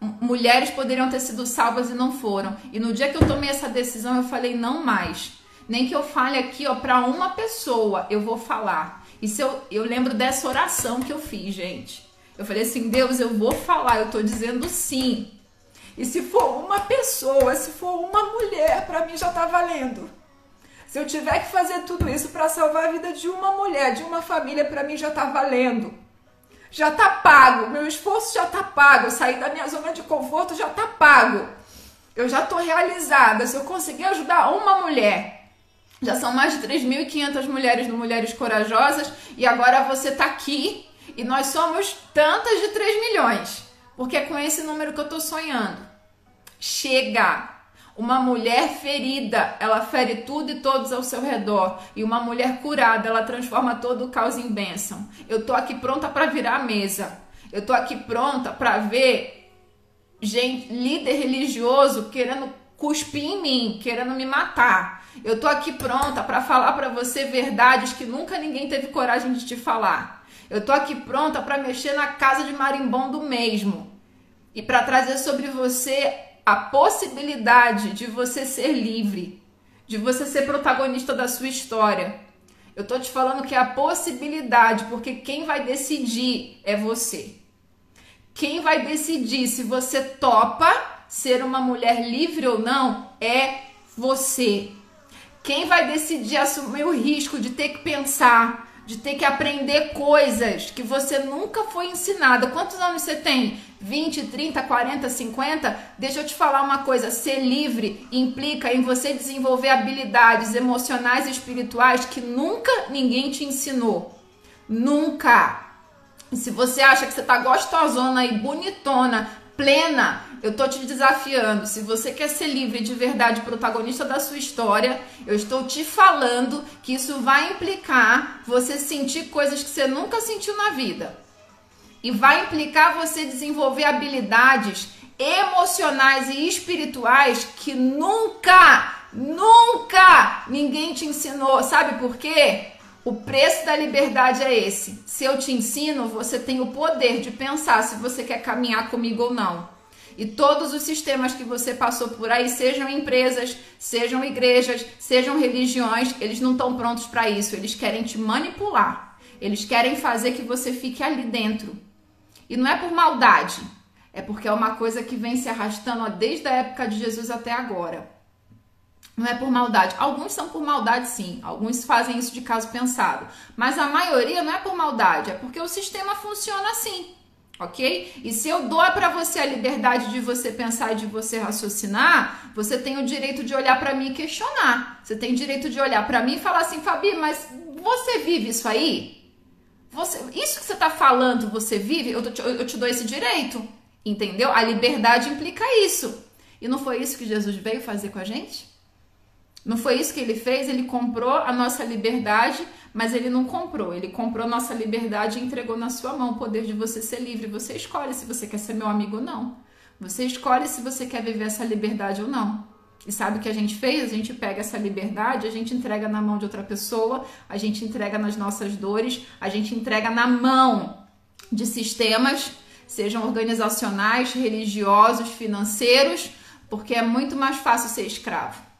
mulheres poderiam ter sido salvas e não foram. E no dia que eu tomei essa decisão, eu falei não mais. Nem que eu fale aqui, ó, para uma pessoa, eu vou falar. E se eu, eu lembro dessa oração que eu fiz, gente. Eu falei assim, Deus, eu vou falar, eu tô dizendo sim. E se for uma pessoa, se for uma mulher, para mim já tá valendo. Se eu tiver que fazer tudo isso para salvar a vida de uma mulher, de uma família, para mim já tá valendo. Já tá pago, meu esforço já tá pago, sair da minha zona de conforto já tá pago. Eu já tô realizada. Se eu conseguir ajudar uma mulher, já são mais de 3.500 mulheres no Mulheres Corajosas e agora você está aqui e nós somos tantas de 3 milhões, porque é com esse número que eu estou sonhando. Chega! Uma mulher ferida, ela fere tudo e todos ao seu redor. E uma mulher curada, ela transforma todo o caos em bênção. Eu tô aqui pronta para virar a mesa. Eu tô aqui pronta para ver gente, líder religioso querendo cuspir em mim, querendo me matar. Eu tô aqui pronta para falar para você verdades que nunca ninguém teve coragem de te falar. Eu tô aqui pronta para mexer na casa de marimbondo mesmo e para trazer sobre você a possibilidade de você ser livre, de você ser protagonista da sua história. Eu tô te falando que é a possibilidade, porque quem vai decidir é você. Quem vai decidir se você topa ser uma mulher livre ou não é você. Quem vai decidir assumir o risco de ter que pensar, de ter que aprender coisas que você nunca foi ensinada? Quantos anos você tem? 20, 30, 40, 50? Deixa eu te falar uma coisa: ser livre implica em você desenvolver habilidades emocionais e espirituais que nunca ninguém te ensinou. Nunca. E se você acha que você tá gostosona e bonitona, plena, eu tô te desafiando. Se você quer ser livre de verdade, protagonista da sua história, eu estou te falando que isso vai implicar você sentir coisas que você nunca sentiu na vida. E vai implicar você desenvolver habilidades emocionais e espirituais que nunca, nunca ninguém te ensinou. Sabe por quê? O preço da liberdade é esse. Se eu te ensino, você tem o poder de pensar se você quer caminhar comigo ou não. E todos os sistemas que você passou por aí, sejam empresas, sejam igrejas, sejam religiões, eles não estão prontos para isso. Eles querem te manipular. Eles querem fazer que você fique ali dentro. E não é por maldade, é porque é uma coisa que vem se arrastando desde a época de Jesus até agora. Não é por maldade. Alguns são por maldade, sim. Alguns fazem isso de caso pensado. Mas a maioria não é por maldade, é porque o sistema funciona assim. Ok? E se eu dou para você a liberdade de você pensar e de você raciocinar, você tem o direito de olhar para mim e questionar. Você tem o direito de olhar para mim e falar assim, Fabi, mas você vive isso aí? Você, isso que você está falando, você vive? Eu eu te dou esse direito, entendeu? A liberdade implica isso. E não foi isso que Jesus veio fazer com a gente? Não foi isso que ele fez? Ele comprou a nossa liberdade, mas ele não comprou. Ele comprou nossa liberdade e entregou na sua mão o poder de você ser livre. Você escolhe se você quer ser meu amigo ou não. Você escolhe se você quer viver essa liberdade ou não. E sabe o que a gente fez? A gente pega essa liberdade, a gente entrega na mão de outra pessoa, a gente entrega nas nossas dores, a gente entrega na mão de sistemas, sejam organizacionais, religiosos, financeiros, porque é muito mais fácil ser escravo.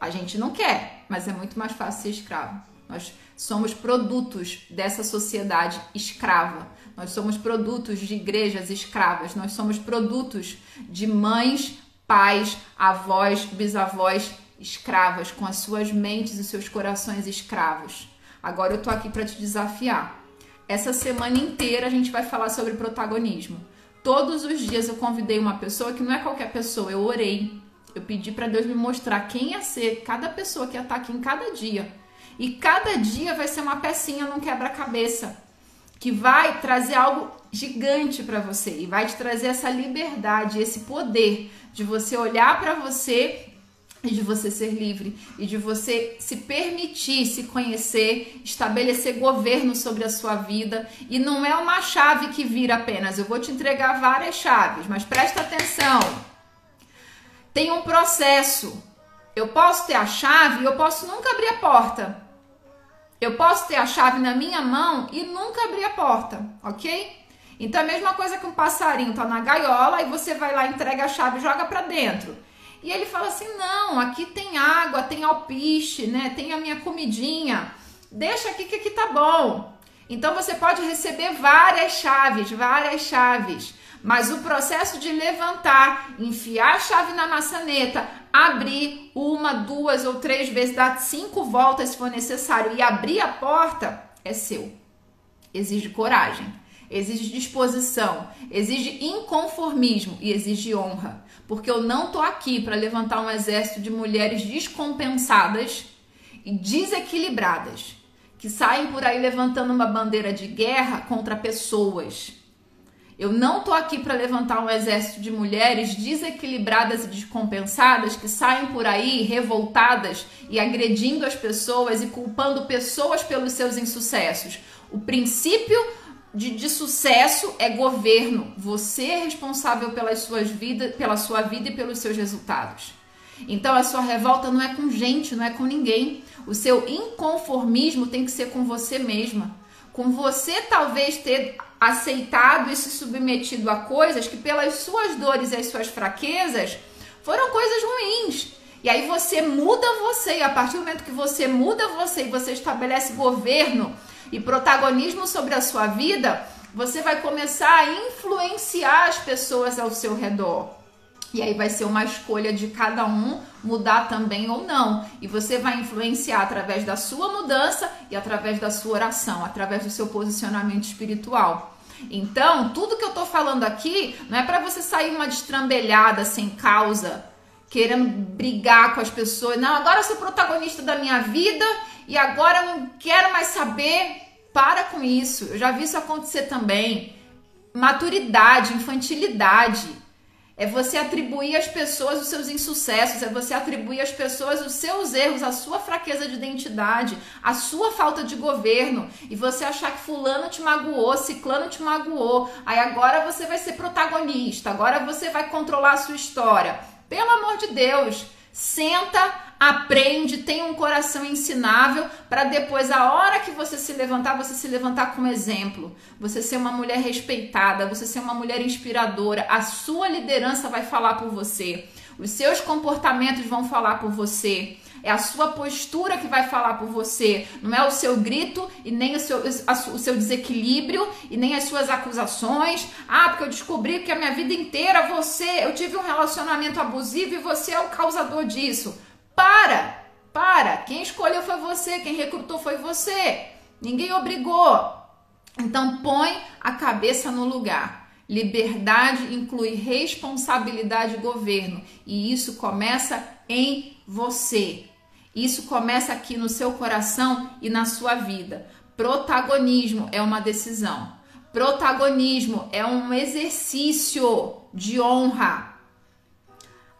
A gente não quer, mas é muito mais fácil ser escravo. Nós somos produtos dessa sociedade escrava. Nós somos produtos de igrejas escravas. Nós somos produtos de mães, pais, avós, bisavós escravas, com as suas mentes e seus corações escravos. Agora eu tô aqui para te desafiar. Essa semana inteira a gente vai falar sobre protagonismo. Todos os dias eu convidei uma pessoa que não é qualquer pessoa, eu orei eu pedi para Deus me mostrar quem ia ser cada pessoa que ia estar aqui em cada dia. E cada dia vai ser uma pecinha num quebra-cabeça que vai trazer algo gigante para você e vai te trazer essa liberdade, esse poder de você olhar para você e de você ser livre e de você se permitir se conhecer, estabelecer governo sobre a sua vida. E não é uma chave que vira apenas. Eu vou te entregar várias chaves, mas presta atenção. Tem um processo. Eu posso ter a chave e eu posso nunca abrir a porta. Eu posso ter a chave na minha mão e nunca abrir a porta, ok? Então a mesma coisa que um passarinho tá na gaiola e você vai lá, entrega a chave joga para dentro. E ele fala assim: não, aqui tem água, tem alpiste, né? Tem a minha comidinha. Deixa aqui que aqui tá bom. Então você pode receber várias chaves, várias chaves. Mas o processo de levantar, enfiar a chave na maçaneta, abrir uma, duas ou três vezes, dar cinco voltas se for necessário e abrir a porta é seu. Exige coragem, exige disposição, exige inconformismo e exige honra. Porque eu não tô aqui para levantar um exército de mulheres descompensadas e desequilibradas que saem por aí levantando uma bandeira de guerra contra pessoas eu não tô aqui para levantar um exército de mulheres desequilibradas e descompensadas que saem por aí revoltadas e agredindo as pessoas e culpando pessoas pelos seus insucessos. O princípio de, de sucesso é governo. Você é responsável pelas suas vidas, pela sua vida e pelos seus resultados. Então a sua revolta não é com gente, não é com ninguém. O seu inconformismo tem que ser com você mesma. Com você talvez ter aceitado e se submetido a coisas que, pelas suas dores e as suas fraquezas, foram coisas ruins. E aí você muda você, e a partir do momento que você muda você e você estabelece governo e protagonismo sobre a sua vida, você vai começar a influenciar as pessoas ao seu redor. E aí vai ser uma escolha de cada um mudar também ou não. E você vai influenciar através da sua mudança e através da sua oração, através do seu posicionamento espiritual. Então, tudo que eu tô falando aqui não é para você sair uma destrambelhada sem causa, querendo brigar com as pessoas. Não, agora eu sou protagonista da minha vida e agora eu não quero mais saber. Para com isso. Eu já vi isso acontecer também. Maturidade, infantilidade. É você atribuir às pessoas os seus insucessos, é você atribuir às pessoas os seus erros, a sua fraqueza de identidade, a sua falta de governo, e você achar que fulano te magoou, ciclano te magoou, aí agora você vai ser protagonista, agora você vai controlar a sua história. Pelo amor de Deus, senta aprende, tem um coração ensinável para depois, a hora que você se levantar, você se levantar como exemplo. Você ser uma mulher respeitada, você ser uma mulher inspiradora. A sua liderança vai falar por você. Os seus comportamentos vão falar por você. É a sua postura que vai falar por você. Não é o seu grito e nem o seu, o seu desequilíbrio e nem as suas acusações. Ah, porque eu descobri que a minha vida inteira você, eu tive um relacionamento abusivo e você é o causador disso. Para! Para! Quem escolheu foi você, quem recrutou foi você. Ninguém obrigou. Então põe a cabeça no lugar. Liberdade inclui responsabilidade e governo, e isso começa em você. Isso começa aqui no seu coração e na sua vida. Protagonismo é uma decisão. Protagonismo é um exercício de honra.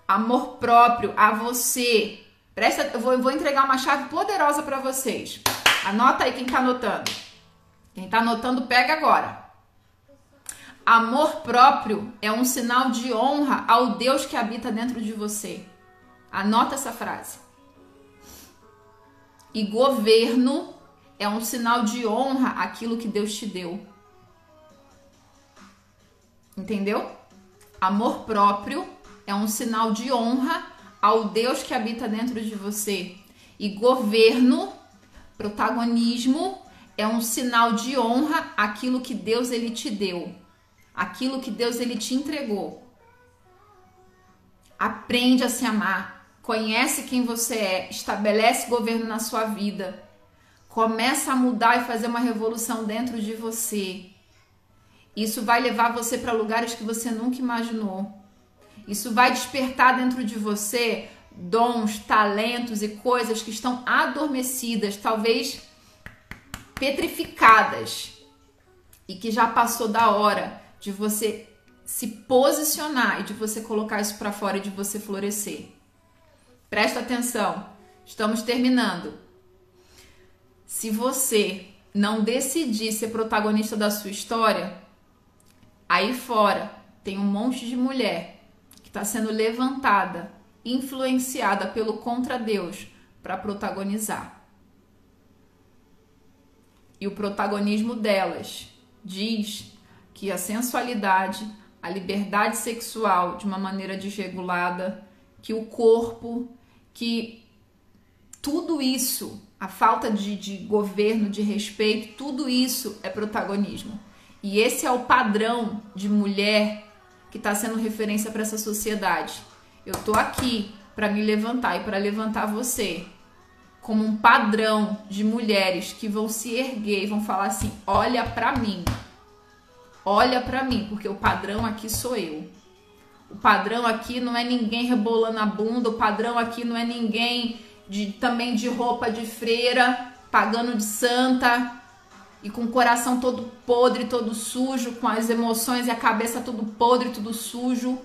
Amor próprio a você. Presta, eu vou, eu vou entregar uma chave poderosa para vocês. Anota aí quem tá anotando. Quem tá anotando, pega agora. Amor próprio é um sinal de honra ao Deus que habita dentro de você. Anota essa frase. E governo é um sinal de honra àquilo que Deus te deu. Entendeu? Amor próprio é um sinal de honra ao Deus que habita dentro de você. E governo, protagonismo, é um sinal de honra àquilo que Deus ele te deu, aquilo que Deus ele te entregou. Aprende a se amar, conhece quem você é, estabelece governo na sua vida. Começa a mudar e fazer uma revolução dentro de você. Isso vai levar você para lugares que você nunca imaginou. Isso vai despertar dentro de você dons, talentos e coisas que estão adormecidas, talvez petrificadas, e que já passou da hora de você se posicionar e de você colocar isso para fora e de você florescer. Presta atenção, estamos terminando. Se você não decidir ser protagonista da sua história, Aí fora tem um monte de mulher que está sendo levantada, influenciada pelo contra Deus para protagonizar. E o protagonismo delas diz que a sensualidade, a liberdade sexual de uma maneira desregulada, que o corpo, que tudo isso, a falta de, de governo, de respeito, tudo isso é protagonismo. E esse é o padrão de mulher que está sendo referência para essa sociedade. Eu tô aqui para me levantar e para levantar você como um padrão de mulheres que vão se erguer e vão falar assim: "Olha para mim. Olha para mim, porque o padrão aqui sou eu. O padrão aqui não é ninguém rebolando a bunda, o padrão aqui não é ninguém de também de roupa de freira, pagando de santa, e com o coração todo podre, todo sujo, com as emoções e a cabeça tudo podre, tudo sujo.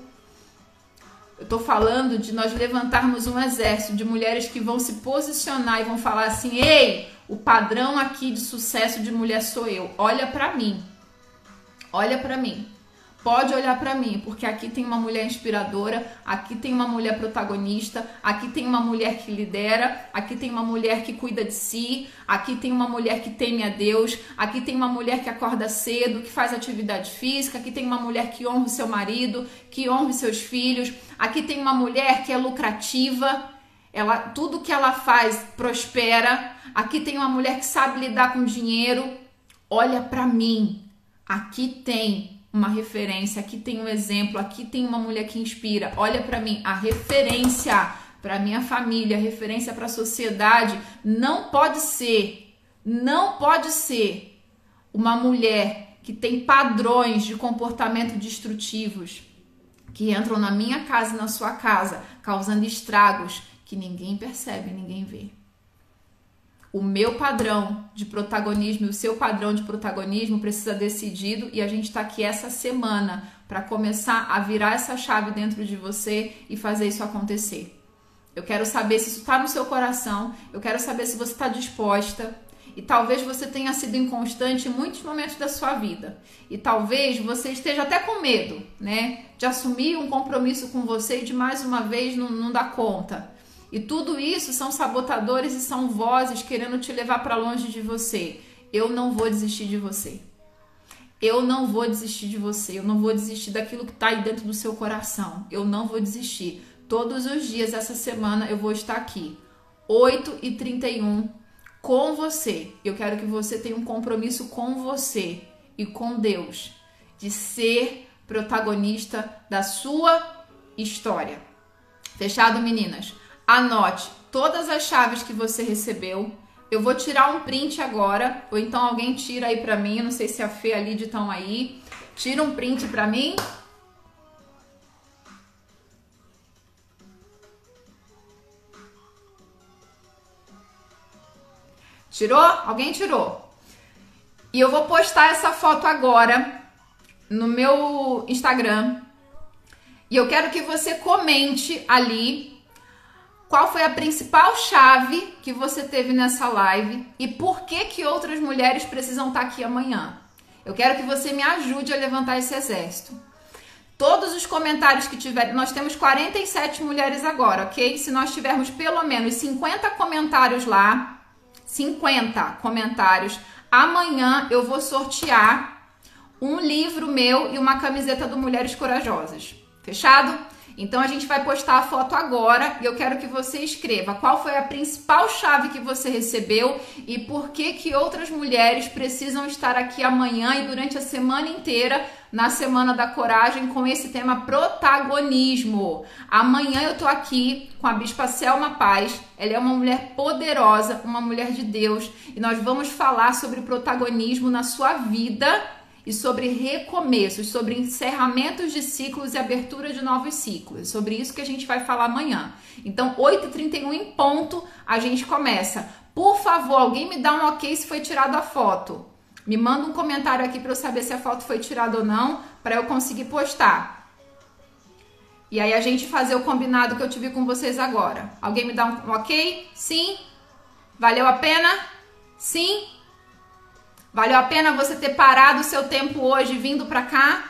Eu tô falando de nós levantarmos um exército de mulheres que vão se posicionar e vão falar assim: "Ei, o padrão aqui de sucesso de mulher sou eu. Olha para mim. Olha para mim pode olhar para mim, porque aqui tem uma mulher inspiradora, aqui tem uma mulher protagonista, aqui tem uma mulher que lidera, aqui tem uma mulher que cuida de si, aqui tem uma mulher que teme a Deus, aqui tem uma mulher que acorda cedo, que faz atividade física, aqui tem uma mulher que honra o seu marido, que honra os seus filhos, aqui tem uma mulher que é lucrativa, ela tudo que ela faz prospera. Aqui tem uma mulher que sabe lidar com dinheiro. Olha para mim. Aqui tem uma referência, aqui tem um exemplo, aqui tem uma mulher que inspira. Olha para mim, a referência para minha família, a referência para a sociedade não pode ser, não pode ser uma mulher que tem padrões de comportamento destrutivos que entram na minha casa e na sua casa, causando estragos que ninguém percebe, ninguém vê o meu padrão de protagonismo e o seu padrão de protagonismo precisa decidido e a gente está aqui essa semana para começar a virar essa chave dentro de você e fazer isso acontecer. Eu quero saber se isso está no seu coração, eu quero saber se você está disposta. E talvez você tenha sido inconstante em muitos momentos da sua vida. E talvez você esteja até com medo, né? De assumir um compromisso com você e de mais uma vez não, não dar conta. E tudo isso são sabotadores e são vozes querendo te levar para longe de você. Eu não vou desistir de você. Eu não vou desistir de você. Eu não vou desistir daquilo que está aí dentro do seu coração. Eu não vou desistir. Todos os dias essa semana eu vou estar aqui. 8 e 31 com você. Eu quero que você tenha um compromisso com você e com Deus de ser protagonista da sua história. Fechado, meninas? Anote todas as chaves que você recebeu. Eu vou tirar um print agora, ou então alguém tira aí pra mim, eu não sei se a Fê e a Lid estão aí. Tira um print pra mim. Tirou? Alguém tirou? E eu vou postar essa foto agora no meu Instagram. E eu quero que você comente ali qual foi a principal chave que você teve nessa live e por que que outras mulheres precisam estar aqui amanhã. Eu quero que você me ajude a levantar esse exército. Todos os comentários que tiverem, nós temos 47 mulheres agora, ok? Se nós tivermos pelo menos 50 comentários lá, 50 comentários. Amanhã eu vou sortear um livro meu e uma camiseta do Mulheres Corajosas. Fechado? Então a gente vai postar a foto agora e eu quero que você escreva qual foi a principal chave que você recebeu e por que que outras mulheres precisam estar aqui amanhã e durante a semana inteira na Semana da Coragem com esse tema protagonismo. Amanhã eu tô aqui com a Bispa Selma Paz. Ela é uma mulher poderosa, uma mulher de Deus e nós vamos falar sobre protagonismo na sua vida e sobre recomeços, sobre encerramentos de ciclos e abertura de novos ciclos. Sobre isso que a gente vai falar amanhã. Então, 8h31 em ponto, a gente começa. Por favor, alguém me dá um ok se foi tirada a foto. Me manda um comentário aqui para eu saber se a foto foi tirada ou não, para eu conseguir postar. E aí a gente fazer o combinado que eu tive com vocês agora. Alguém me dá um ok? Sim? Valeu a pena? Sim? Valeu a pena você ter parado o seu tempo hoje vindo para cá?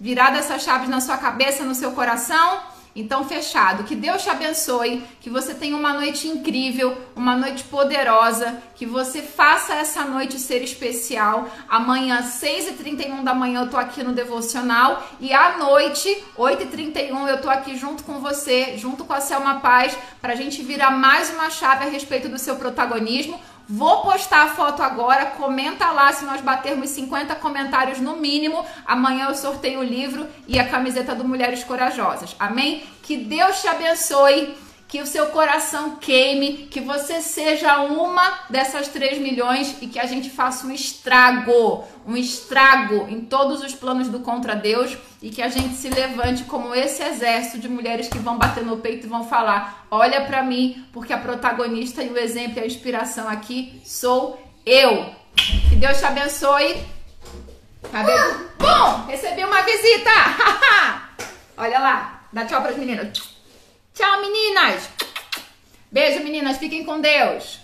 Virado essas chaves na sua cabeça, no seu coração? Então, fechado. Que Deus te abençoe, que você tenha uma noite incrível, uma noite poderosa, que você faça essa noite ser especial. Amanhã, 6h31 da manhã, eu tô aqui no Devocional. E à noite, 8h31, eu tô aqui junto com você, junto com a Selma Paz, pra gente virar mais uma chave a respeito do seu protagonismo. Vou postar a foto agora, comenta lá se nós batermos 50 comentários no mínimo. Amanhã eu sorteio o livro e a camiseta do Mulheres Corajosas. Amém? Que Deus te abençoe que o seu coração queime, que você seja uma dessas 3 milhões e que a gente faça um estrago, um estrago em todos os planos do contra Deus e que a gente se levante como esse exército de mulheres que vão bater no peito e vão falar: "Olha para mim, porque a protagonista e o exemplo e a inspiração aqui sou eu". Que Deus te abençoe. Tá vendo? Bom, recebi uma visita. Olha lá. Dá tchau para as meninas. Tchau, meninas! Beijo, meninas. Fiquem com Deus.